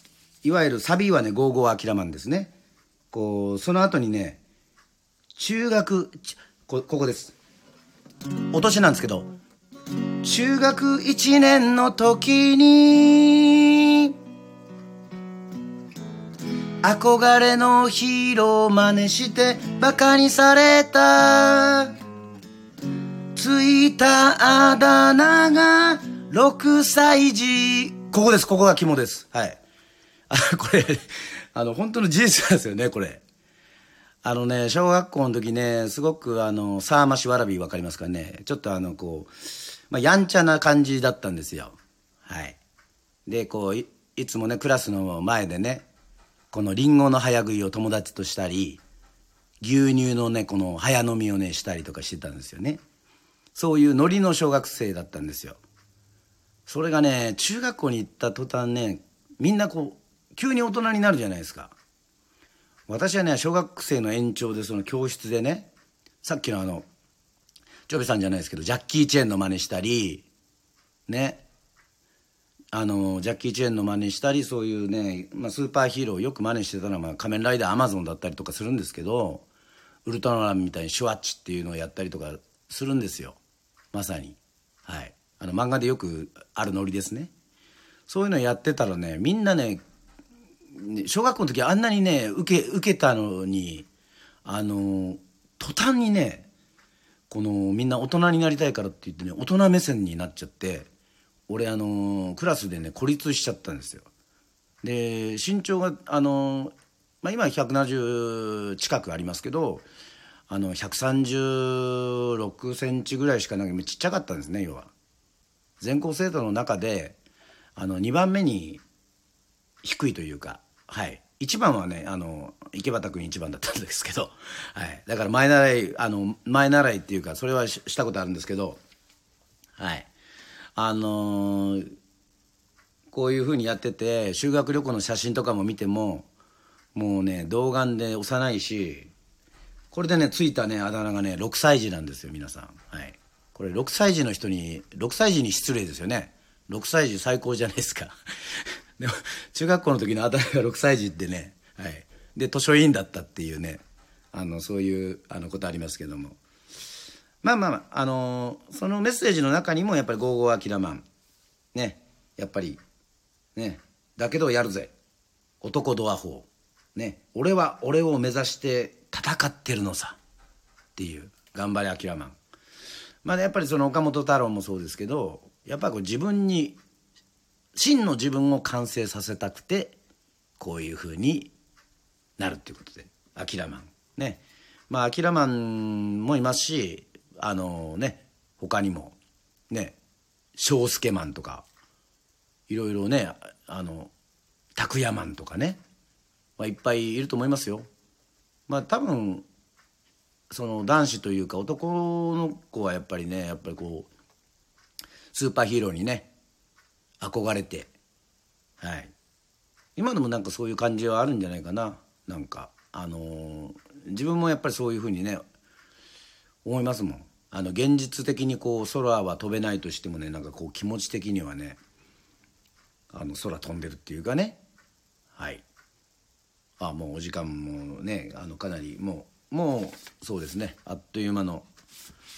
いわゆるサビはね、ゴーゴーアキラマンですね。こう、その後にね、中学、こ、ここです。落としなんですけど、中学1年の時に、憧れのヒーロー真似して馬鹿にされた。ついたあだ名が6歳児。ここです、ここが肝です。はい。あ、これ、あの、本当の事実なんですよね、これ。あのね、小学校の時ね、すごくあの、沢増わらびわかりますかね。ちょっとあの、こう、まあ、やんちゃな感じだったんですよ。はい。で、こうい、いつもね、クラスの前でね、このリンゴの早食いを友達としたり、牛乳のね、この早飲みをね、したりとかしてたんですよね。そういうノリの小学生だったんですよ。それがね、中学校に行った途端ね、みんなこう、急に大人になるじゃないですか。私はね、小学生の延長でその教室でね、さっきのあの、チョベさんじゃないですけど、ジャッキー・チェーンの真似したり、ね、あの、ジャッキー・チェーンの真似したり、そういうね、まあ、スーパーヒーローよく真似してたのは、まあ、仮面ライダーアマゾンだったりとかするんですけど、ウルトラマンみたいにシュワッチっていうのをやったりとかするんですよ。まさに。はい。あの、漫画でよくあるノリですね。そういうのやってたらね、みんなね、小学校の時あんなにね、受け、受けたのに、あの、途端にね、このみんな大人になりたいからって言ってね大人目線になっちゃって俺あのクラスでね孤立しちゃったんですよ。で身長があの、まあ、今170近くありますけどあの136センチぐらいしかなくちっちゃかったんですね要は。全校生徒の中であの2番目に低いというかはい一番はね、あの、池端君一番だったんですけど、はい。だから前習い、あの、前習いっていうか、それはしたことあるんですけど、はい。あのー、こういうふうにやってて、修学旅行の写真とかも見ても、もうね、童顔で幼いし、これでね、ついたね、あだ名がね、6歳児なんですよ、皆さん。はい。これ6歳児の人に、6歳児に失礼ですよね。6歳児最高じゃないですか。でも、中学校の時のあたりが6歳児ってね、はい。で、図書委員だったっていうね、あの、そういう、あの、ことありますけども。まあまあ、あ、のー、そのメッセージの中にも、やっぱり、ゴーゴーアキラマン。ね、やっぱり、ね、だけどやるぜ。男ドア法。ね、俺は俺を目指して戦ってるのさ。っていう、頑張れアキラマン。まあ、やっぱりその岡本太郎もそうですけど、やっぱり自分に真の自分を完成させたくてこういうふうになるっていうことで。アキラマン。ね。まあアキラマンもいますしあのね他にも。ね。翔介マンとか。いろいろねあの拓也マンとかね、まあ、いっぱいいると思いますよ。まあ多分その男子というか男の子はやっぱりねやっぱりこうスーパーヒーローにね憧れて。はい。今でもなんかそういう感じはあるんじゃないかな。なんかあのー、自分もやっぱりそういうふうにね思いますもん。あの現実的にこう空は飛べないとしてもねなんかこう気持ち的にはねあの空飛んでるっていうかね。はい。あもうお時間もねあのかなりもうもうそうですね。あっという間の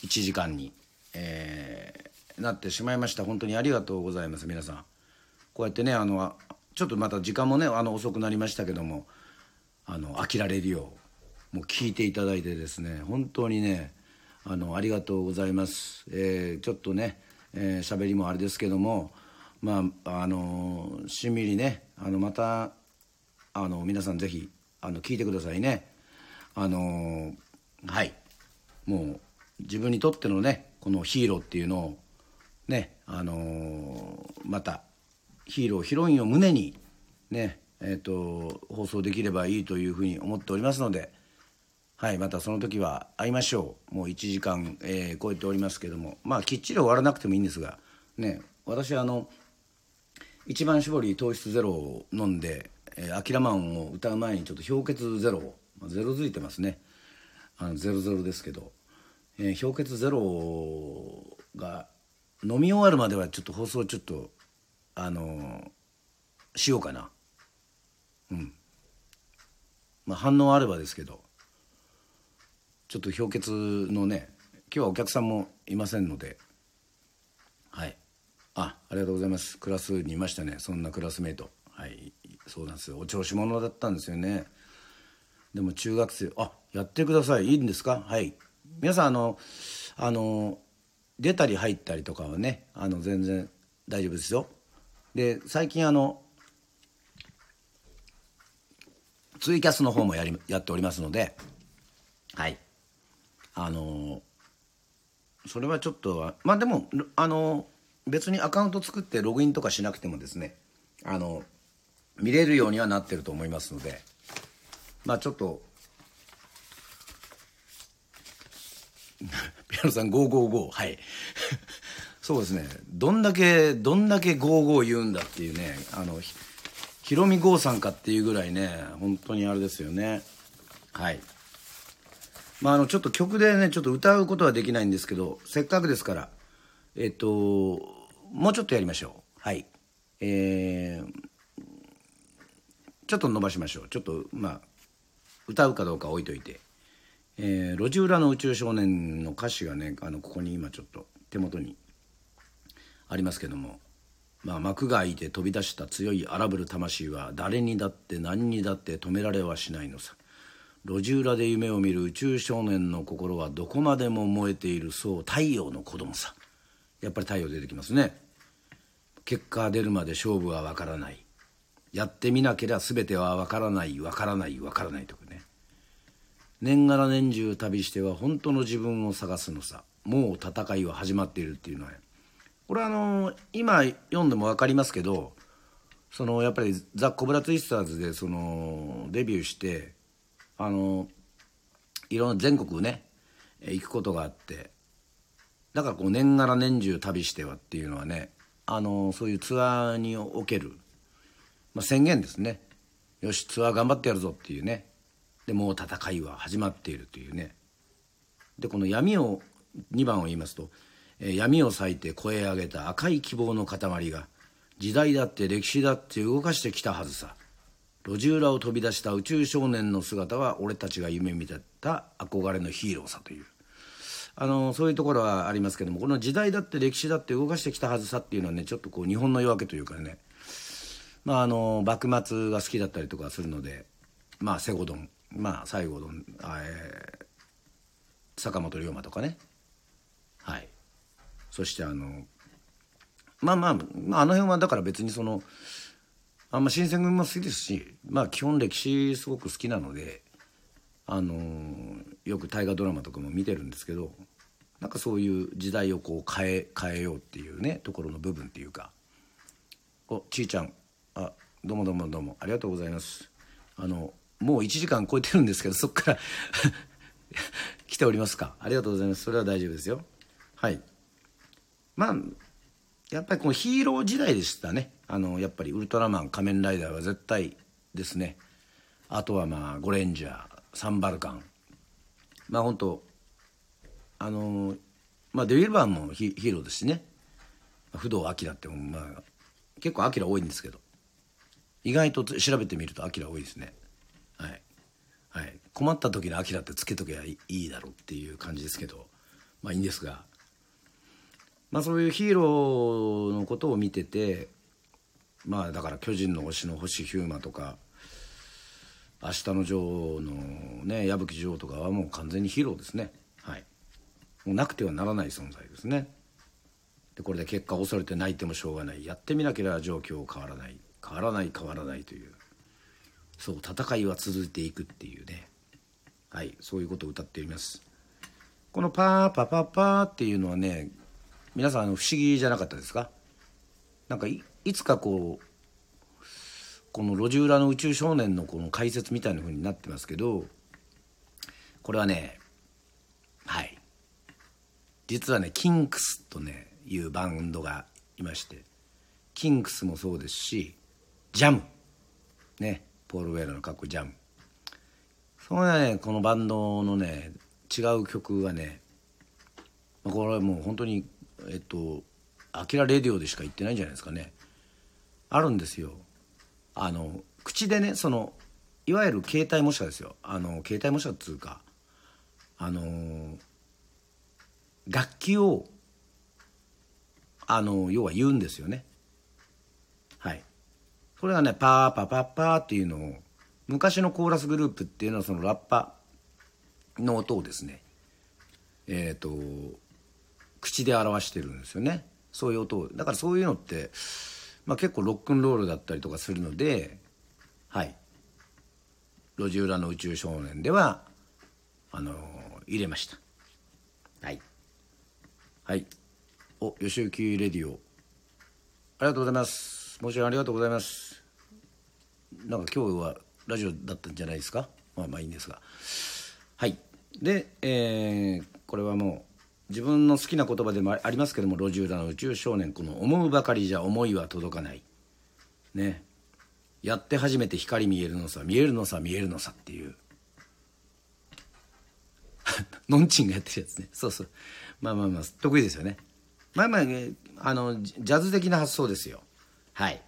1時間に、えなってしまいました。本当にありがとうございます皆さん。こうやってねあのちょっとまた時間もねあの遅くなりましたけどもあの飽きられるようもう聞いていただいてですね本当にねあのありがとうございます、えー、ちょっとね喋、えー、りもあれですけどもまああのしんみりねあのまたあの皆さんぜひあの聞いてくださいね。あのはい。もう自分にとってのねこのヒーローっていうのをねあのー、またヒーローヒロインを胸にねえーと、放送できればいいというふうに思っておりますので、はい、またその時は会いましょう。もう1時間、えー、超えておりますけども。まあきっちり終わらなくてもいいんですがね私あの一番搾り糖質ゼロを飲んで「えー、アキラマン」を歌う前にちょっと氷結ゼロを、ゼロづいてますね。あのゼロゼロですけど、えー、氷結ゼロが飲み終わるまではちょっと放送ちょっとあのー、しようかな。うん。まあ反応あればですけど。ちょっと氷結のね今日はお客さんもいませんので。はい。あありがとうございます。クラスにいましたね。そんなクラスメート。はい。そうなんですよ。お調子者だったんですよね。でも中学生あやってください。いいんですか？はい。皆さんあのあの出たり入ったりとかはねあの全然大丈夫ですよ。で最近あのツイキャスの方もやりやっておりますのではい。あのそれはちょっとまあでもあの別にアカウント作ってログインとかしなくてもですねあの見れるようにはなってると思いますのでまあちょっとピアノさん555はい。そうですね。どんだけどんだけ55言うんだっていうねあのヒロミ郷さんかっていうぐらいね本当にあれですよね。はい。まああのちょっと曲でねちょっと歌うことはできないんですけどせっかくですからえっともうちょっとやりましょう。はい。えー、ちょっと伸ばしましょう。ちょっとまあ歌うかどうか置いといて「えー、路地裏の宇宙少年」の歌詞がねあのここに今ちょっと手元にありますけども、まあ、幕が開いて飛び出した強い荒ぶる魂は誰にだって何にだって止められはしないのさ。路地裏で夢を見る宇宙少年の心はどこまでも燃えているそう太陽の子供さ。やっぱり太陽出てきますね。結果出るまで勝負は分からない。やってみなけりゃ全ては分からない分からない分からないとか。年がら年中旅しては本当の自分を探すのさ。もう戦いは始まっているっていうのは。これはあの今読んでも分かりますけどそのやっぱりザ・コブラツイスターズでそのデビューしてあのいろんな全国ね行くことがあってだからこう年がら年中旅してはっていうのはねあのそういうツアーにおける、まあ、宣言ですね。よしツアー頑張ってやるぞっていうね。でもう戦いは始まっているというね。でこの闇を2番を言いますと闇を裂いて声上げた赤い希望の塊が時代だって歴史だって動かしてきたはずさ。路地裏を飛び出した宇宙少年の姿は俺たちが夢見てた憧れのヒーローさという。あのそういうところはありますけどもこの時代だって歴史だって動かしてきたはずさっていうのはねちょっとこう日本の夜明けというかね。まああの幕末が好きだったりとかするのでまあセゴドン。まあ西郷どん、えー、坂本龍馬とかね。はい。そしてあのまあまあ、まあ、あの辺はだから別にそのあんま新選組も好きですしまあ基本歴史すごく好きなのであのよく大河ドラマとかも見てるんですけどなんかそういう時代をこう変え変えようっていうねところの部分っていうかおちいちゃんあどうもどうもどうもありがとうございます。あのもう1時間超えてるんですけどそっから 来ておりますか？ありがとうございます。それは大丈夫ですよ。はい。まあやっぱりこのヒーロー時代でしたね。あのやっぱりウルトラマン仮面ライダーは絶対ですね。あとはまあゴレンジャーサンバルカン。まあ本当あのまあデビルバンもヒーローですしね。不動明ってもまあ結構アキラ多いんですけど。意外と調べてみるとアキラ多いですね、はい、困った時にアキラってつけとけばいいだろうっていう感じですけどまあいいんですがまあ、そういうヒーローのことを見ててまあだから「巨人の星」の星ヒューマとか「明日の女王」のね矢吹女王とかはもう完全にヒーローですね。はい。もうなくてはならない存在ですね。でこれで結果恐れて泣いてもしょうがない。やってみなければ状況変わらない。変わらない変わらないという。そう戦いは続いていくっていうね。はいそういうことを歌っています。この「パーパパパー」っていうのはね皆さんあの不思議じゃなかったですか？なんかいつかこうこの路地裏の宇宙少年のこの解説みたいな風になってますけどこれはねはい。実はねキンクスとねいうバンドがいましてキンクスもそうですしジャム。ね。ポール・ウェイラのかっこジャムそのねこのバンドのね違う曲はねこれはもう本当にえっと「アキラレディオ」でしか言ってないんじゃないですかね。あるんですよ。あの口でねそのいわゆる携帯模写ですよ。あの携帯模写っつうかあの楽器をあの要は言うんですよね。それがねパーパパッパーっていうのを昔のコーラスグループっていうのはそのラッパの音をですねえっ、ー、と口で表してるんですよね。そういう音を。だからそういうのって、まあ、結構ロックンロールだったりとかするのではい。路地裏の宇宙少年ではあの入れました。はい。はい。お吉行レディオ。ありがとうございます。もちろんありがとうございます。なんか今日はラジオだったんじゃないですか？まあまあいいんですが。はい。で、えー、これはもう自分の好きな言葉でもありますけども路地裏の宇宙少年この思うばかりじゃ思いは届かない。ね。やって初めて光見えるのさ見えるのさ見えるのさっていう。のんちんがやってるやつね。そうそう。まあまあまあ得意ですよね。まあまあ、ねあのジャズ的な発想ですよ。はい。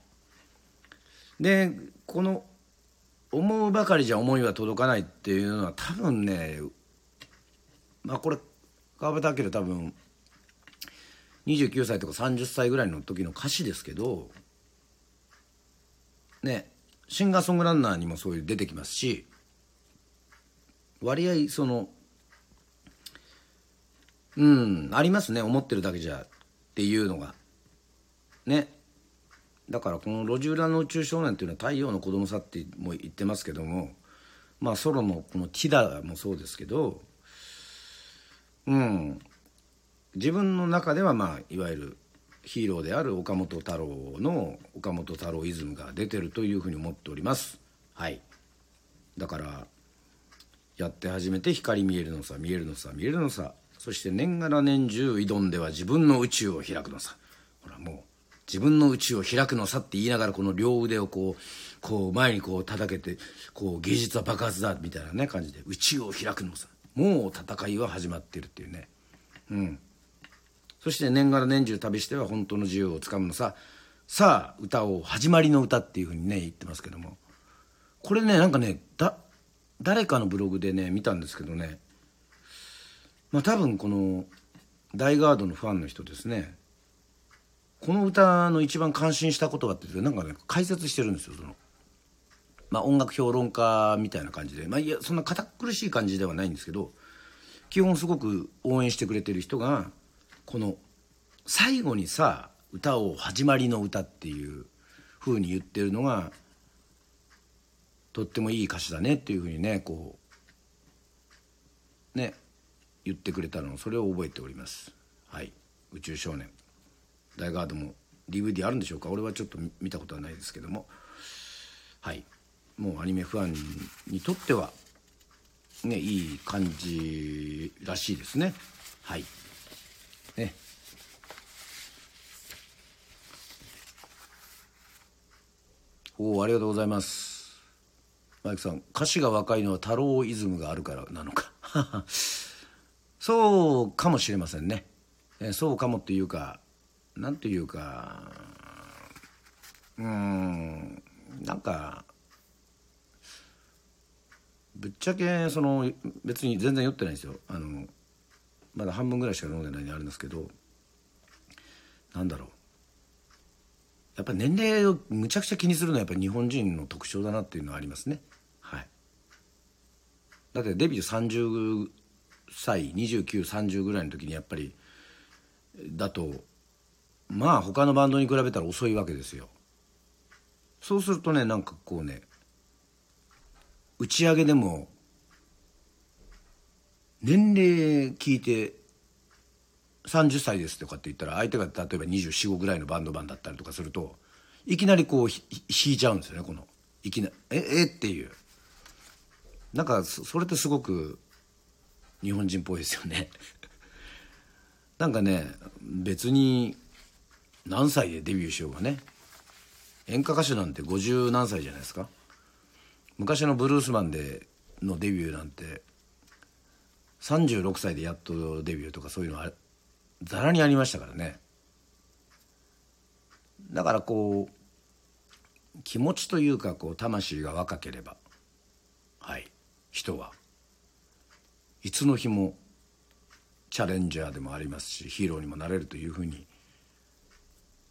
でこの思うばかりじゃ思いは届かないっていうのは多分ねまあこれ川端明多分29歳とか30歳ぐらいの時の歌詞ですけどねシンガーソングランナーにもそういう出てきますし割合そのうんありますね思ってるだけじゃっていうのが。ね。だからこの路地裏の宇宙少年っていうのは太陽の子供さっても言ってますけどもまあソロのこの「ティダ」もそうですけどうん。自分の中ではまあいわゆるヒーローである岡本太郎の岡本太郎イズムが出てるというふうに思っております。はい。だからやって初めて光見えるのさ見えるのさ見えるのさそして年がら年中挑んでは自分の宇宙を開くのさ。ほらもう自分の宇宙を開くのさって言いながらこの両腕をこうこう前にこう叩けてこう芸術は爆発だみたいなね感じで宇宙を開くのさ。もう戦いは始まってるっていうね。うん。そして年がら年中旅しては本当の自由をつかむのさ。さあ歌を始まりの歌っていうふうにね言ってますけども。これねなんかねだ誰かのブログでね見たんですけどね。まあ多分この大ガードのファンの人ですね。この歌の一番感心した言葉ってなんかね解説してるんですよその、まあ、音楽評論家みたいな感じで、まあ、いやそんな堅苦しい感じではないんですけど基本すごく応援してくれてる人がこの最後にさ歌を「始まりの歌」っていう風に言ってるのがとってもいい歌詞だねっていう風にねこうね言ってくれたのそれを覚えております。はい。宇宙少年。大ガードも DVD あるんでしょうか？俺はちょっと見たことはないですけども。はい。もうアニメファンにとってはねいい感じらしいですね。はい。ねおおありがとうございます。マイクさん歌詞が若いのは太郎イズムがあるからなのか？そうかもしれませんね、えそうかもっていうかなんていうかうんなんかぶっちゃけその別に全然酔ってないんですよ。あのまだ半分ぐらいしか飲んでないんであるんですけどなんだろう。やっぱ年齢をむちゃくちゃ気にするのはやっぱ日本人の特徴だなっていうのはありますね。はい。だってデビュー30歳2930ぐらいの時にやっぱりだとまあ他のバンドに比べたら遅いわけですよ。そうするとねなんかこうね打ち上げでも年齢聞いて30歳ですとかって言ったら相手が例えば245ぐらいのバンドマンだったりとかするといきなりこう引いちゃうんですよねこのいきなええっていう。なんかそれってすごく日本人っぽいですよね。なんかね別に何歳でデビューしようがね。演歌歌手なんて50何歳じゃないですか。昔のブルースマンでのデビューなんて36歳でやっとデビューとかそういうのはざらにありましたからね。だからこう気持ちというかこう魂が若ければはい人はいつの日もチャレンジャーでもありますしヒーローにもなれるというふうに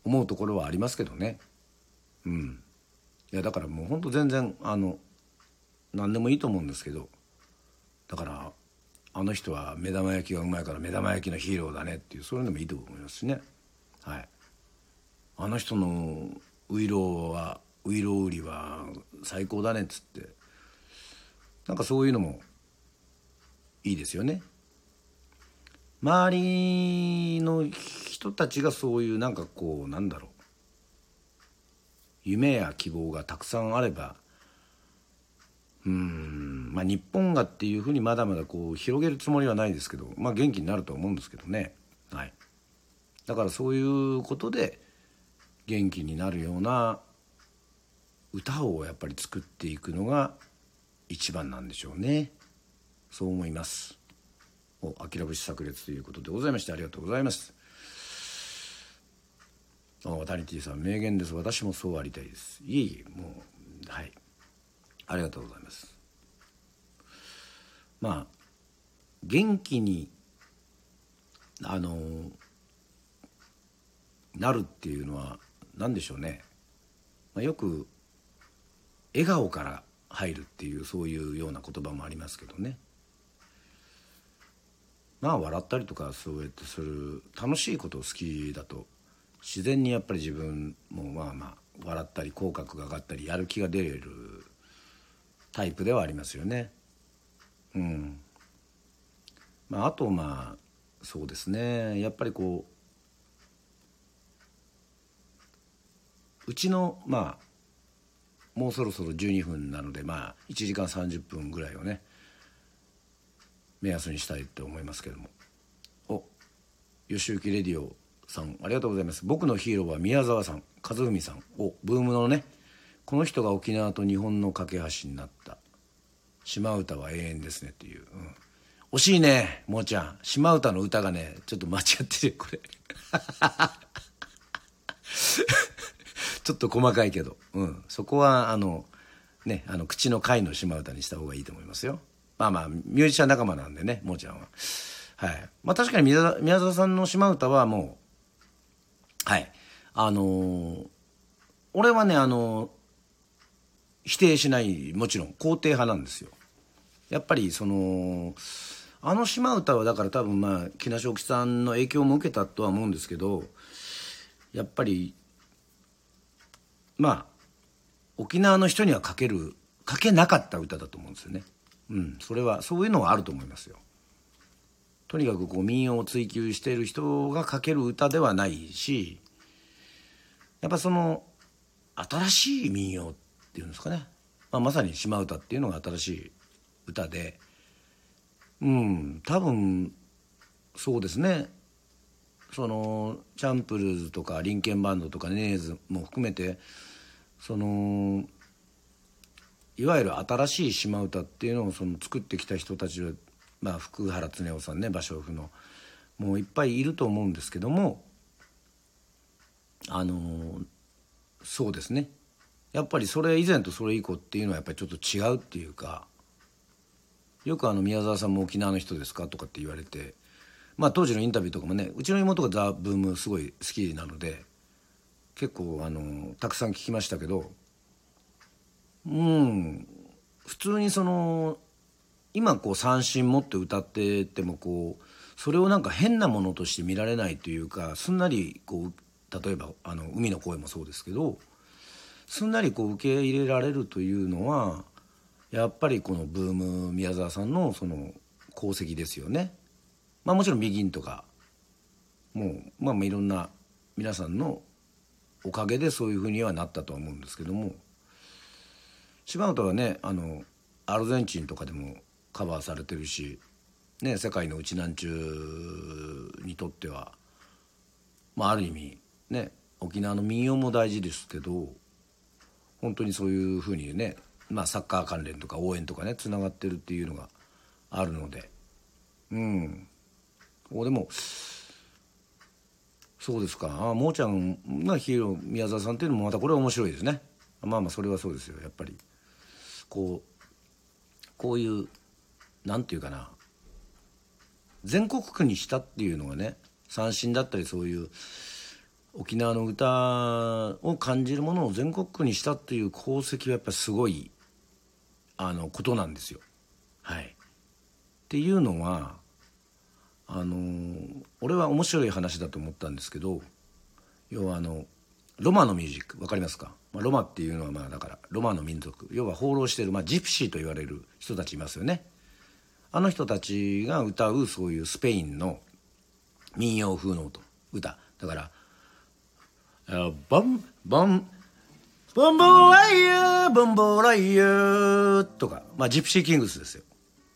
思うところはありますけどね。うん。いやだからもうほんと全然あの何でもいいと思うんですけど。だからあの人は目玉焼きがうまいから目玉焼きのヒーローだねっていうそういうのもいいと思いますしね。はい。あの人のウイローはウイロー売りは最高だねっつって。なんかそういうのもいいですよね。周りの人たちがそういうなんかこうなんだろう。夢や希望がたくさんあればうんまあ日本がっていうふうにまだまだこう広げるつもりはないですけどまあ元気になると思うんですけどね。はい。だからそういうことで元気になるような歌をやっぱり作っていくのが一番なんでしょうね。そう思います。お諦めし炸裂ということでございましてありがとうございます。渡タニティさん名言です。私もそうありたいです。いえいえもうはい。ありがとうございます。まあ元気にあのなるっていうのは何でしょうね、まあ、よく笑顔から入るっていうそういうような言葉もありますけどね。まあ笑ったりとかそうやってする楽しいことを好きだと。自然にやっぱり自分もまあまあ笑ったり口角が上がったりやる気が出るタイプではありますよね。うん。まあ、あとまあそうですね。やっぱりこううちのまあもうそろそろ12分なのでまあ1時間30分ぐらいをね目安にしたいと思いますけども。お吉行レディオさんありがとうございます。僕のヒーローは宮沢さん和文さん。おブームのねこの人が沖縄と日本の架け橋になった。島唄は永遠ですねっていう、うん、惜しいねもーちゃん。島唄の歌がねちょっと間違ってるこれ。ちょっと細かいけど、うん、そこはあのねあの口の貝の島唄にした方がいいと思いますよ。まあまあミュージシャン仲間なんでねもーちゃんは。はい。まあ確かに宮沢宮沢さんの島唄はもうはい。あのー、俺はねあのー、否定しないもちろん肯定派なんですよ。やっぱりそのあの島唄はだから多分まあ木梨沖さんの影響も受けたとは思うんですけどやっぱりまあ沖縄の人には書ける書けなかった歌だと思うんですよね。うん、それはそういうのはあると思いますよ。とにかくこう民謡を追求している人が書ける歌ではないしやっぱその新しい民謡っていうんですかね、まあ、まさに島唄っていうのが新しい歌で。うん。多分そうですね。そのチャンプルーズとかリンケンバンドとかネーズも含めてそのいわゆる新しい島唄っていうのをその作ってきた人たちは、まあ、福原恒夫さんね芭蕉布のもういっぱいいると思うんですけどもあのそうですね。やっぱりそれ以前とそれ以降っていうのはやっぱりちょっと違うっていうかよくあの宮沢さんも沖縄の人ですかとかって言われてまあ当時のインタビューとかもねうちの妹がザ・ブームすごい好きなので結構あのたくさん聞きましたけどうん普通にその今こう三振持って歌っててもこうそれをなんか変なものとして見られないというかすんなりこう例えばあの海の声もそうですけどすんなりこう受け入れられるというのはやっぱりこのブーム宮沢さんのその功績ですよね。まあもちろん「ビギンとかもうまあまあいろんな皆さんのおかげでそういうふうにはなったとは思うんですけども柴又はねあのアルゼンチンとかでもカバーされてるし、ね、世界のうちなんちゅうにとっては、まあ、ある意味ね沖縄の民謡も大事ですけど本当にそういうふうにね、まあ、サッカー関連とか応援とかねつながってるっていうのがあるのでうん。でもそうですか。あもーちゃんがヒーロー宮沢さんっていうのもまたこれは面白いですね。まあまあそれはそうですよやっぱり。こうこういうなんていうかな。全国区にしたっていうのがね三振だったりそういう沖縄の歌を感じるものを全国区にしたっていう功績はやっぱすごいあのことなんですよ。はい、っていうのはあの俺は面白い話だと思ったんですけど要はあのロマのミュージック分かりますか、まあ、ロマっていうのはまあだからロマの民族。要は放浪してる、まあ、ジプシーと言われる人たちいますよね。あの人たちが歌うそういうスペインの民謡風の音。歌。だから「ボンボンボンボライヤーボンボライヤー」とか。まあジプシーキングスですよ。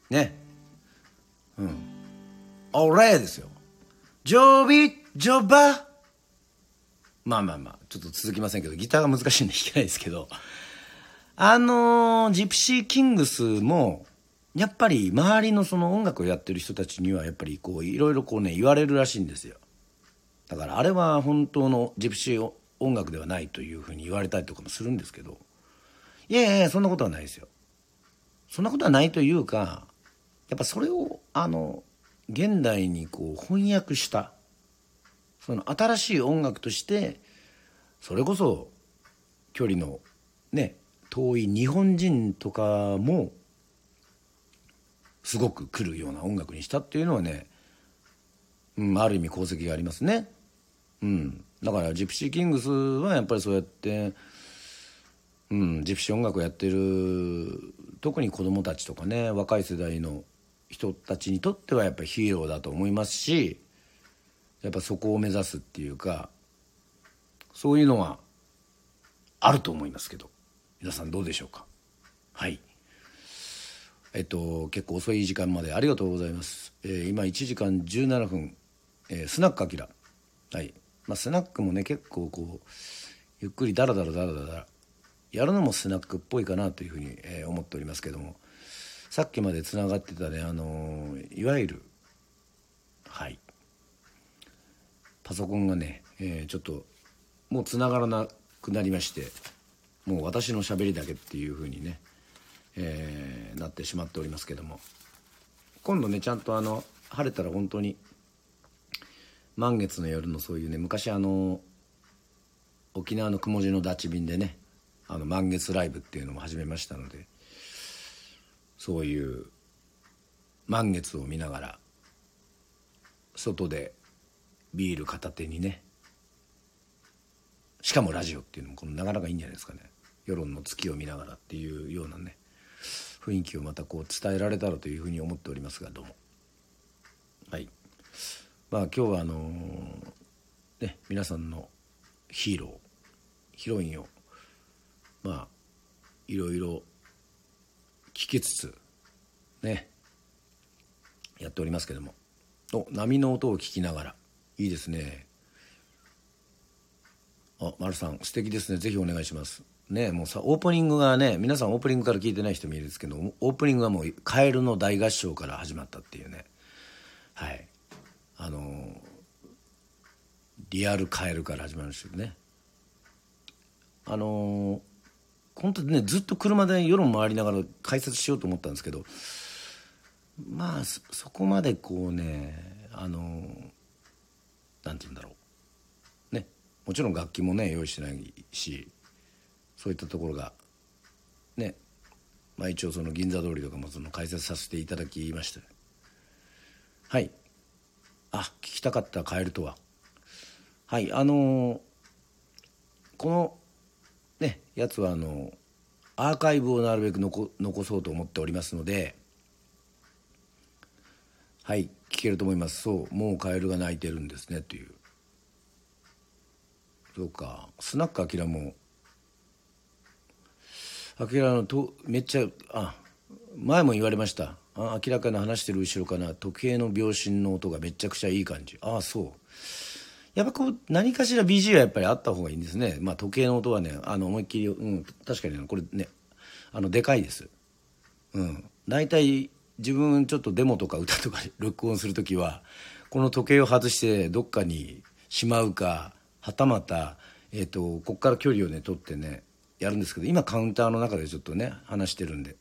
ね。うん「オレ」ですよ「ジョビジョバ」まあまあまあ。ちょっと続きませんけどギターが難しいんで弾けないですけど。あのー、ジプシーキングスもやっぱり周りのその音楽をやってる人たちにはやっぱりこういろいろこうね言われるらしいんですよ。だからあれは本当のジプシー音楽ではないというふうに言われたりとかもするんですけど。いやいやいやそんなことはないですよ。そんなことはないというかやっぱそれをあの現代にこう翻訳したその新しい音楽としてそれこそ距離のね遠い日本人とかもすごく来るような音楽にしたっていうのはね、うん、ある意味功績がありますね。うん、だからジプシーキングスはやっぱりそうやって、うん、ジプシー音楽をやってる特に子供たちとかね若い世代の人たちにとってはやっぱりヒーローだと思いますしやっぱそこを目指すっていうかそういうのはあると思いますけど。皆さんどうでしょうか？はい。えっと結構遅い時間までありがとうございます、えー、今1時間17分、えー、スナックアキラはい。まあスナックもね結構こうゆっくりダラダラダラダラやるのもスナックっぽいかなというふうに、えー、思っておりますけども。さっきまでつながってたねあのいわゆるはい。パソコンがね、えー、ちょっともうつながらなくなりましてもう私のしゃべりだけっていうふうにね、えー、なってしまっておりますけども。今度ねちゃんとあの晴れたら本当に満月の夜のそういうね昔あの沖縄の雲地のダチ便でねあの満月ライブっていうのも始めましたのでそういう満月を見ながら外でビール片手にねしかもラジオっていうのもこのなかなかいいんじゃないですかね。世論の月を見ながらっていうようなね雰囲気をまたこう伝えられたらというふうに思っておりますがどうも。はい。まあ今日はあのー、ね皆さんのヒーローヒロインをまあいろいろ聞きつつねやっておりますけども。お波の音を聞きながら。いいですね。あ丸さん素敵ですね。ぜひお願いします。ねもうさオープニングがね皆さんオープニングから聞いてない人もいるんですけどオープニングはもう「カエルの大合唱」から始まったっていうね。はい。あのリアルカエルから始まるんですよね。あの本当にねずっと車で世論回りながら解説しようと思ったんですけどまあそこまでこうねあのなんて言うんだろう。もちろん楽器もね用意してないしそういったところがねまあ一応その銀座通りとかもその解説させていただきました。はい。あ聞きたかったカエルとは。はいあのー、このねやつはあのアーカイブをなるべく残残そうと思っておりますのではい聞けると思います。そうもうカエルが鳴いてるんですねという。そうか。スナックアキラも。アキラのとめっちゃあ前も言われました。あ明らかな話してる後ろかな時計の秒針の音がめちゃくちゃいい感じ。ああそう。やっぱこう何かしら BG はやっぱりあった方がいいんですね。まあ時計の音はねあの思いっきりうん確かにこれねあのでかいです。うん。大体自分ちょっとデモとか歌とか録音する時はこの時計を外してどっかにしまうかはたまた、えーと、ここから距離をね取ってねやるんですけど今カウンターの中でちょっとね話してるんで。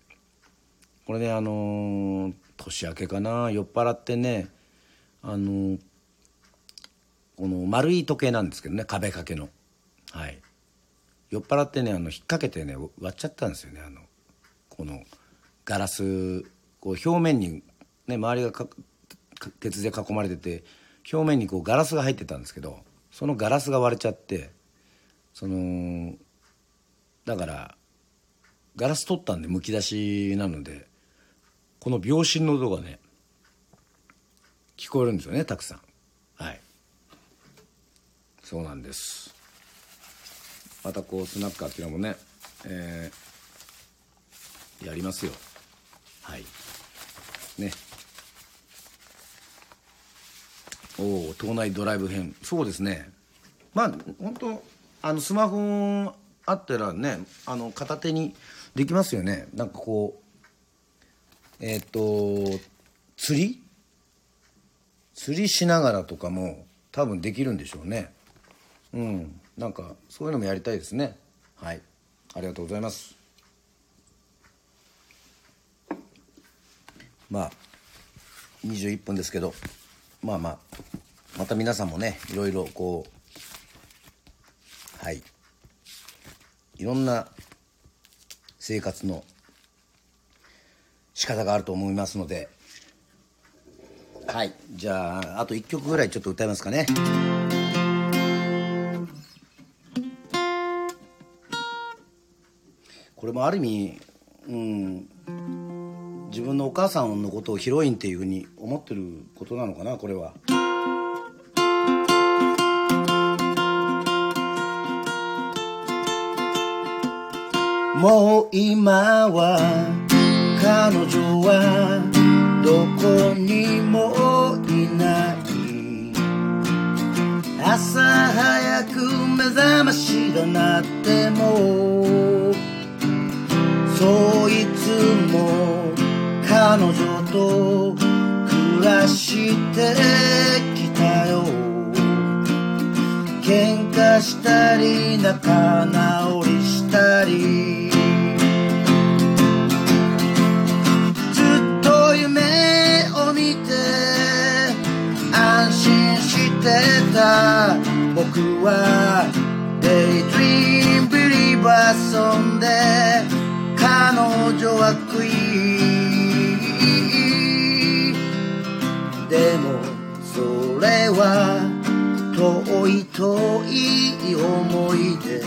これねあのー、年明けかな酔っ払ってねあのー、この丸い時計なんですけどね壁掛けの。はい。酔っ払ってねあの引っ掛けてね割っちゃったんですよねあのこのガラスこう表面にね周りが鉄で囲まれてて表面にこうガラスが入ってたんですけどそのガラスが割れちゃってそのだからガラス取ったんでむき出しなのでこの秒針の音がね聞こえるんですよねたくさん。はい。そうなんです。またこうスナックあちらもね、えー、やりますよ。はい。ね。おお島内ドライブ編。そうですね。まあ本当あのスマホあったらねあの片手にできますよね。なんかこうえっ、ー、と釣り？釣りしながらとかも多分できるんでしょうね。うん。なんかそういうのもやりたいですね。はい。ありがとうございます。まあ21分ですけど。まあまあまた皆さんもねいろいろこうはいいろんな生活の仕方があると思いますのではいじゃああと1曲ぐらいちょっと歌いますかね。これもある意味、うん、自分のお母さんのことをヒロインっていうふうに思ってることなのかなこれは。もう今は彼女はどこにもいない朝早く目覚ましが鳴ってもそういつも彼女と暮らしてきたよ。喧嘩したり仲直り遠い思い出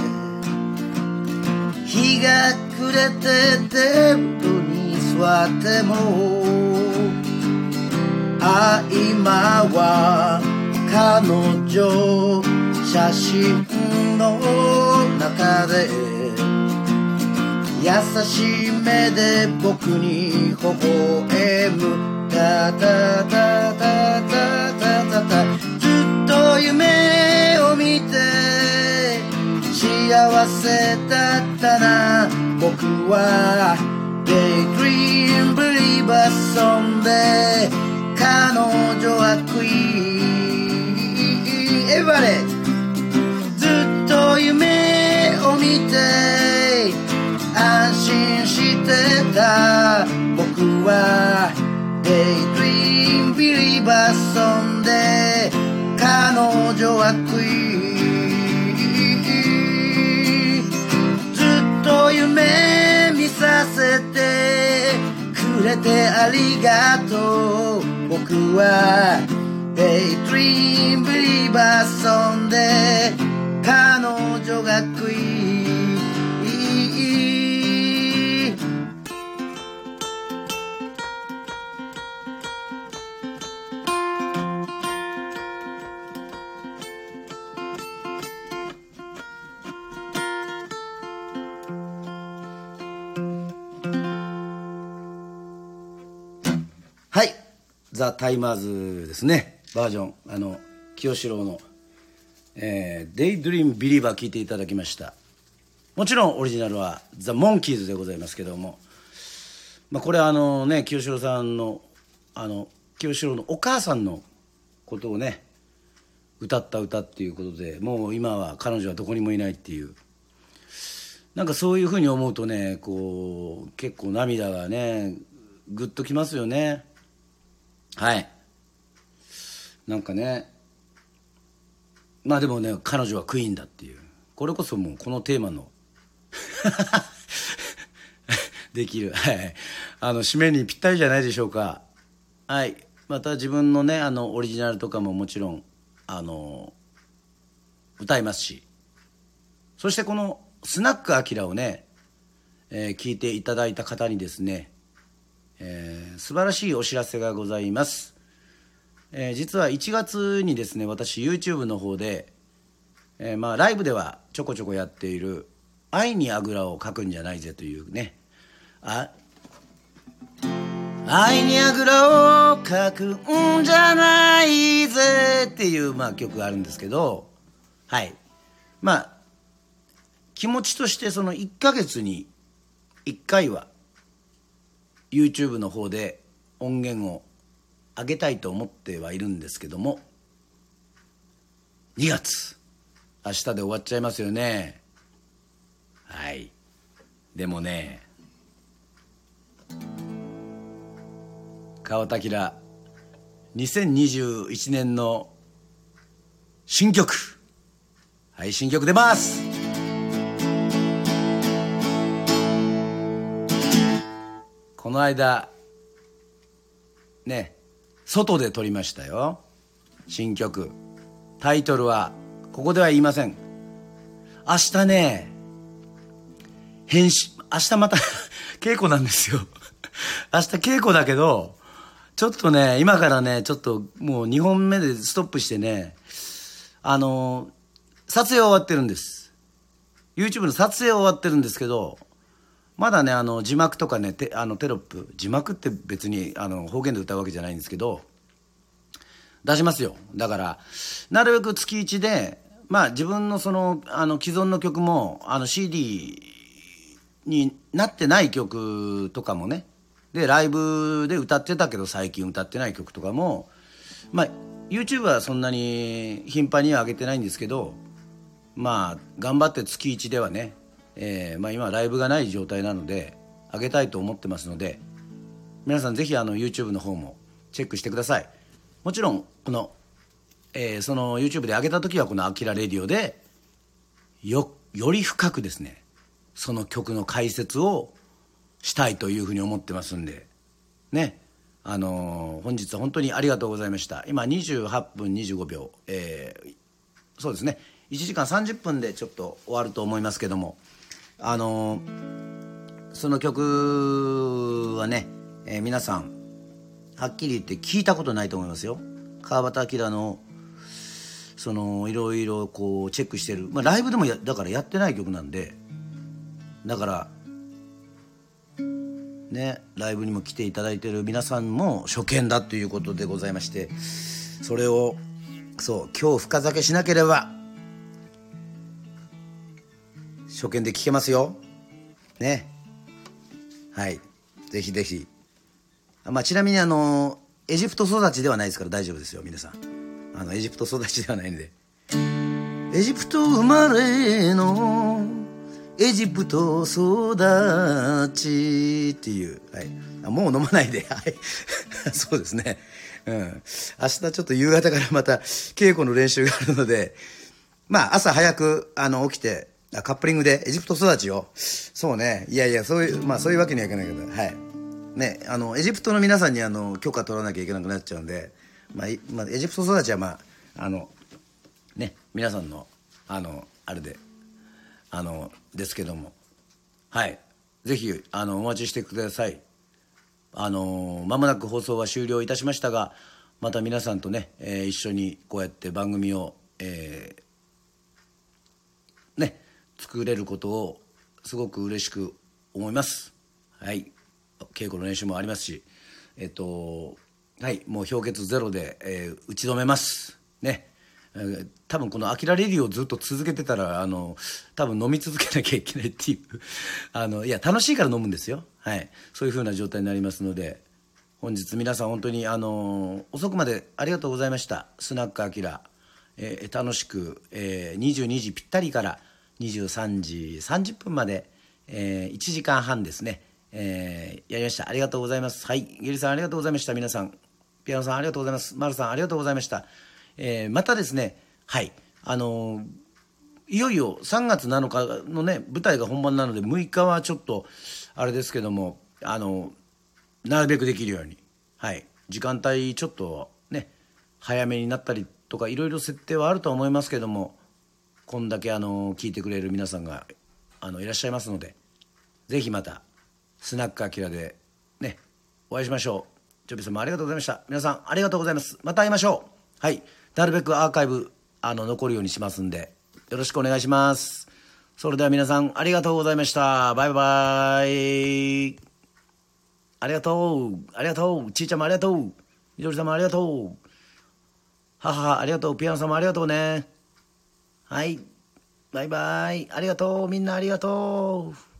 日が暮れてテーブルに座ってもあ今は彼女写真の中で。優しい目で僕に微笑む。タタタタタ。幸せだったな。僕はデイドリームブリーバーソンで彼女はクイーン。エヴァレずっと夢を見て安心してた。僕はデイドリームビリーバーソンで彼女はクイーン。れてありがとう。僕はデイ・ドリーム・ビリーバーソンで彼女が食いザ・タイマーズですね。バージョン。あの清志郎の「えー、デイ・ドリーム・ビリーバー」聴いていただきました。もちろんオリジナルはザ・モンキーズでございますけども、まあ、これあのね清志郎さんのあの清志郎のお母さんのことをね歌った歌っていうことでもう今は彼女はどこにもいないっていう。なんかそういうふうに思うとねこう結構涙がねぐっときますよね。はい。なんかねまあでもね彼女はクイーンだっていう。これこそもうこのテーマの できる。はい。あの締めにぴったりじゃないでしょうか。はい。また自分のねあのオリジナルとかももちろんあの歌いますし。そしてこのスナックアキラをね、えー、聞いていただいた方にですね、えー、素晴らしいお知らせがございます、えー、実は1月にですね私 YouTube の方で、えー、まあライブではちょこちょこやっている「愛にあぐらをかくんじゃないぜ」というね。あ愛にあぐらをかくんじゃないぜっていう、まあ、曲があるんですけどはい。まあ気持ちとしてその1ヶ月に1回は YouTube の方で音源を上げたいと思ってはいるんですけども2月。明日で終わっちゃいますよね。はい。でもね川田明2021年の新曲。はい新曲出ます。の間ね外で撮りましたよ。新曲。タイトルはここでは言いません。明日ね編集明日また 稽古なんですよ。明日稽古だけどちょっとね今からねちょっともう2本目でストップしてねあの撮影終わってるんです。YouTube の撮影終わってるんですけどまだねあの字幕とかねてあのテロップ字幕って別にあの方言で歌うわけじゃないんですけど出しますよ。だからなるべく月1でまあ自分のそのあの既存の曲もあの CD になってない曲とかもねでライブで歌ってたけど最近歌ってない曲とかもまあ YouTube はそんなに頻繁には上げてないんですけどまあ頑張って月1ではねえー、まあ、今ライブがない状態なので上げたいと思ってますので皆さんぜひあの YouTube の方もチェックしてください。もちろんこの、えー、その YouTube で上げた時はこの「アキラレディオでよより深くですねその曲の解説をしたいというふうに思ってますんでね。あのー、本日は本当にありがとうございました。今28分25秒、えー、そうですね。1時間30分でちょっと終わると思いますけどもあのその曲はね、えー、皆さんはっきり言って聞いたことないと思いますよ。川端明のそのいろいろこうチェックしてる、まあ、ライブでもやだからやってない曲なんで。だからねライブにも来ていただいてる皆さんも初見だということでございまして。それをそう今日深酒しなければ初見で聞けますよ。ね。はい。ぜひぜひ。まあちなみにあのエジプト育ちではないですから大丈夫ですよ皆さん。あのエジプト育ちではないんで。エジプト生まれのエジプト育ちっていう、はい、もう飲まないで、はい、そうですね、うん、明日ちょっと夕方からまた稽古の練習があるので、まあ朝早くあの起きてカップリングでエジプト育ちを。そうね。いやいや、そういう、まあそういうわけにはいかないけど、はい。ね、あの、エジプトの皆さんにあの、許可取らなきゃいけなくなっちゃうんで、まあ、まあ、エジプト育ちはまあ、あの、ね、皆さんの、あの、あれで、あの、ですけども、はい。ぜひ、あの、お待ちしてください。あの、まもなく放送は終了いたしましたが、また皆さんとね、えー、一緒にこうやって番組を、えー、作れることをすごく嬉しく思います。はい。稽古の練習もありますしえっとはい、もう氷結ゼロで、えー打ち止めます。ね。えー多分この「アキラレディ」をずっと続けてたらあの多分飲み続けなきゃいけないっていう。あのいや楽しいから飲むんですよ。はい。そういう風な状態になりますので本日皆さん本当にあの遅くまでありがとうございました。スナックアキラ、えー楽しく、えー22時ぴったりから23時30分まで、え1時間半ですね、えーやりました。ありがとうございます。はい。ゲリさんありがとうございました。皆さん。ピアノさんありがとうございます。マルさんありがとうございました、えーまたですね。はい。あのーいよいよ3月7日のね舞台が本番なので6日はちょっとあれですけどもあのなるべくできるように。はい。時間帯ちょっとね早めになったりとかいろいろ設定はあるとは思いますけどもこんだけあの聞いてくれる皆さんがあのいらっしゃいますのでぜひまたスナックアキラでねお会いしましょう。ジョビさんもありがとうございました。皆さんありがとうございます。また会いましょう。はい。なるべくアーカイブあの残るようにしますんでよろしくお願いします。それでは皆さんありがとうございました。バイバイ。ありがとう。ありがとう。ちーちゃんもありがとう。みどりさんもありがとう。母ありがとう。ピアノさんもありがとうね。はい。バイバイ。ありがとう。みんなありがとう。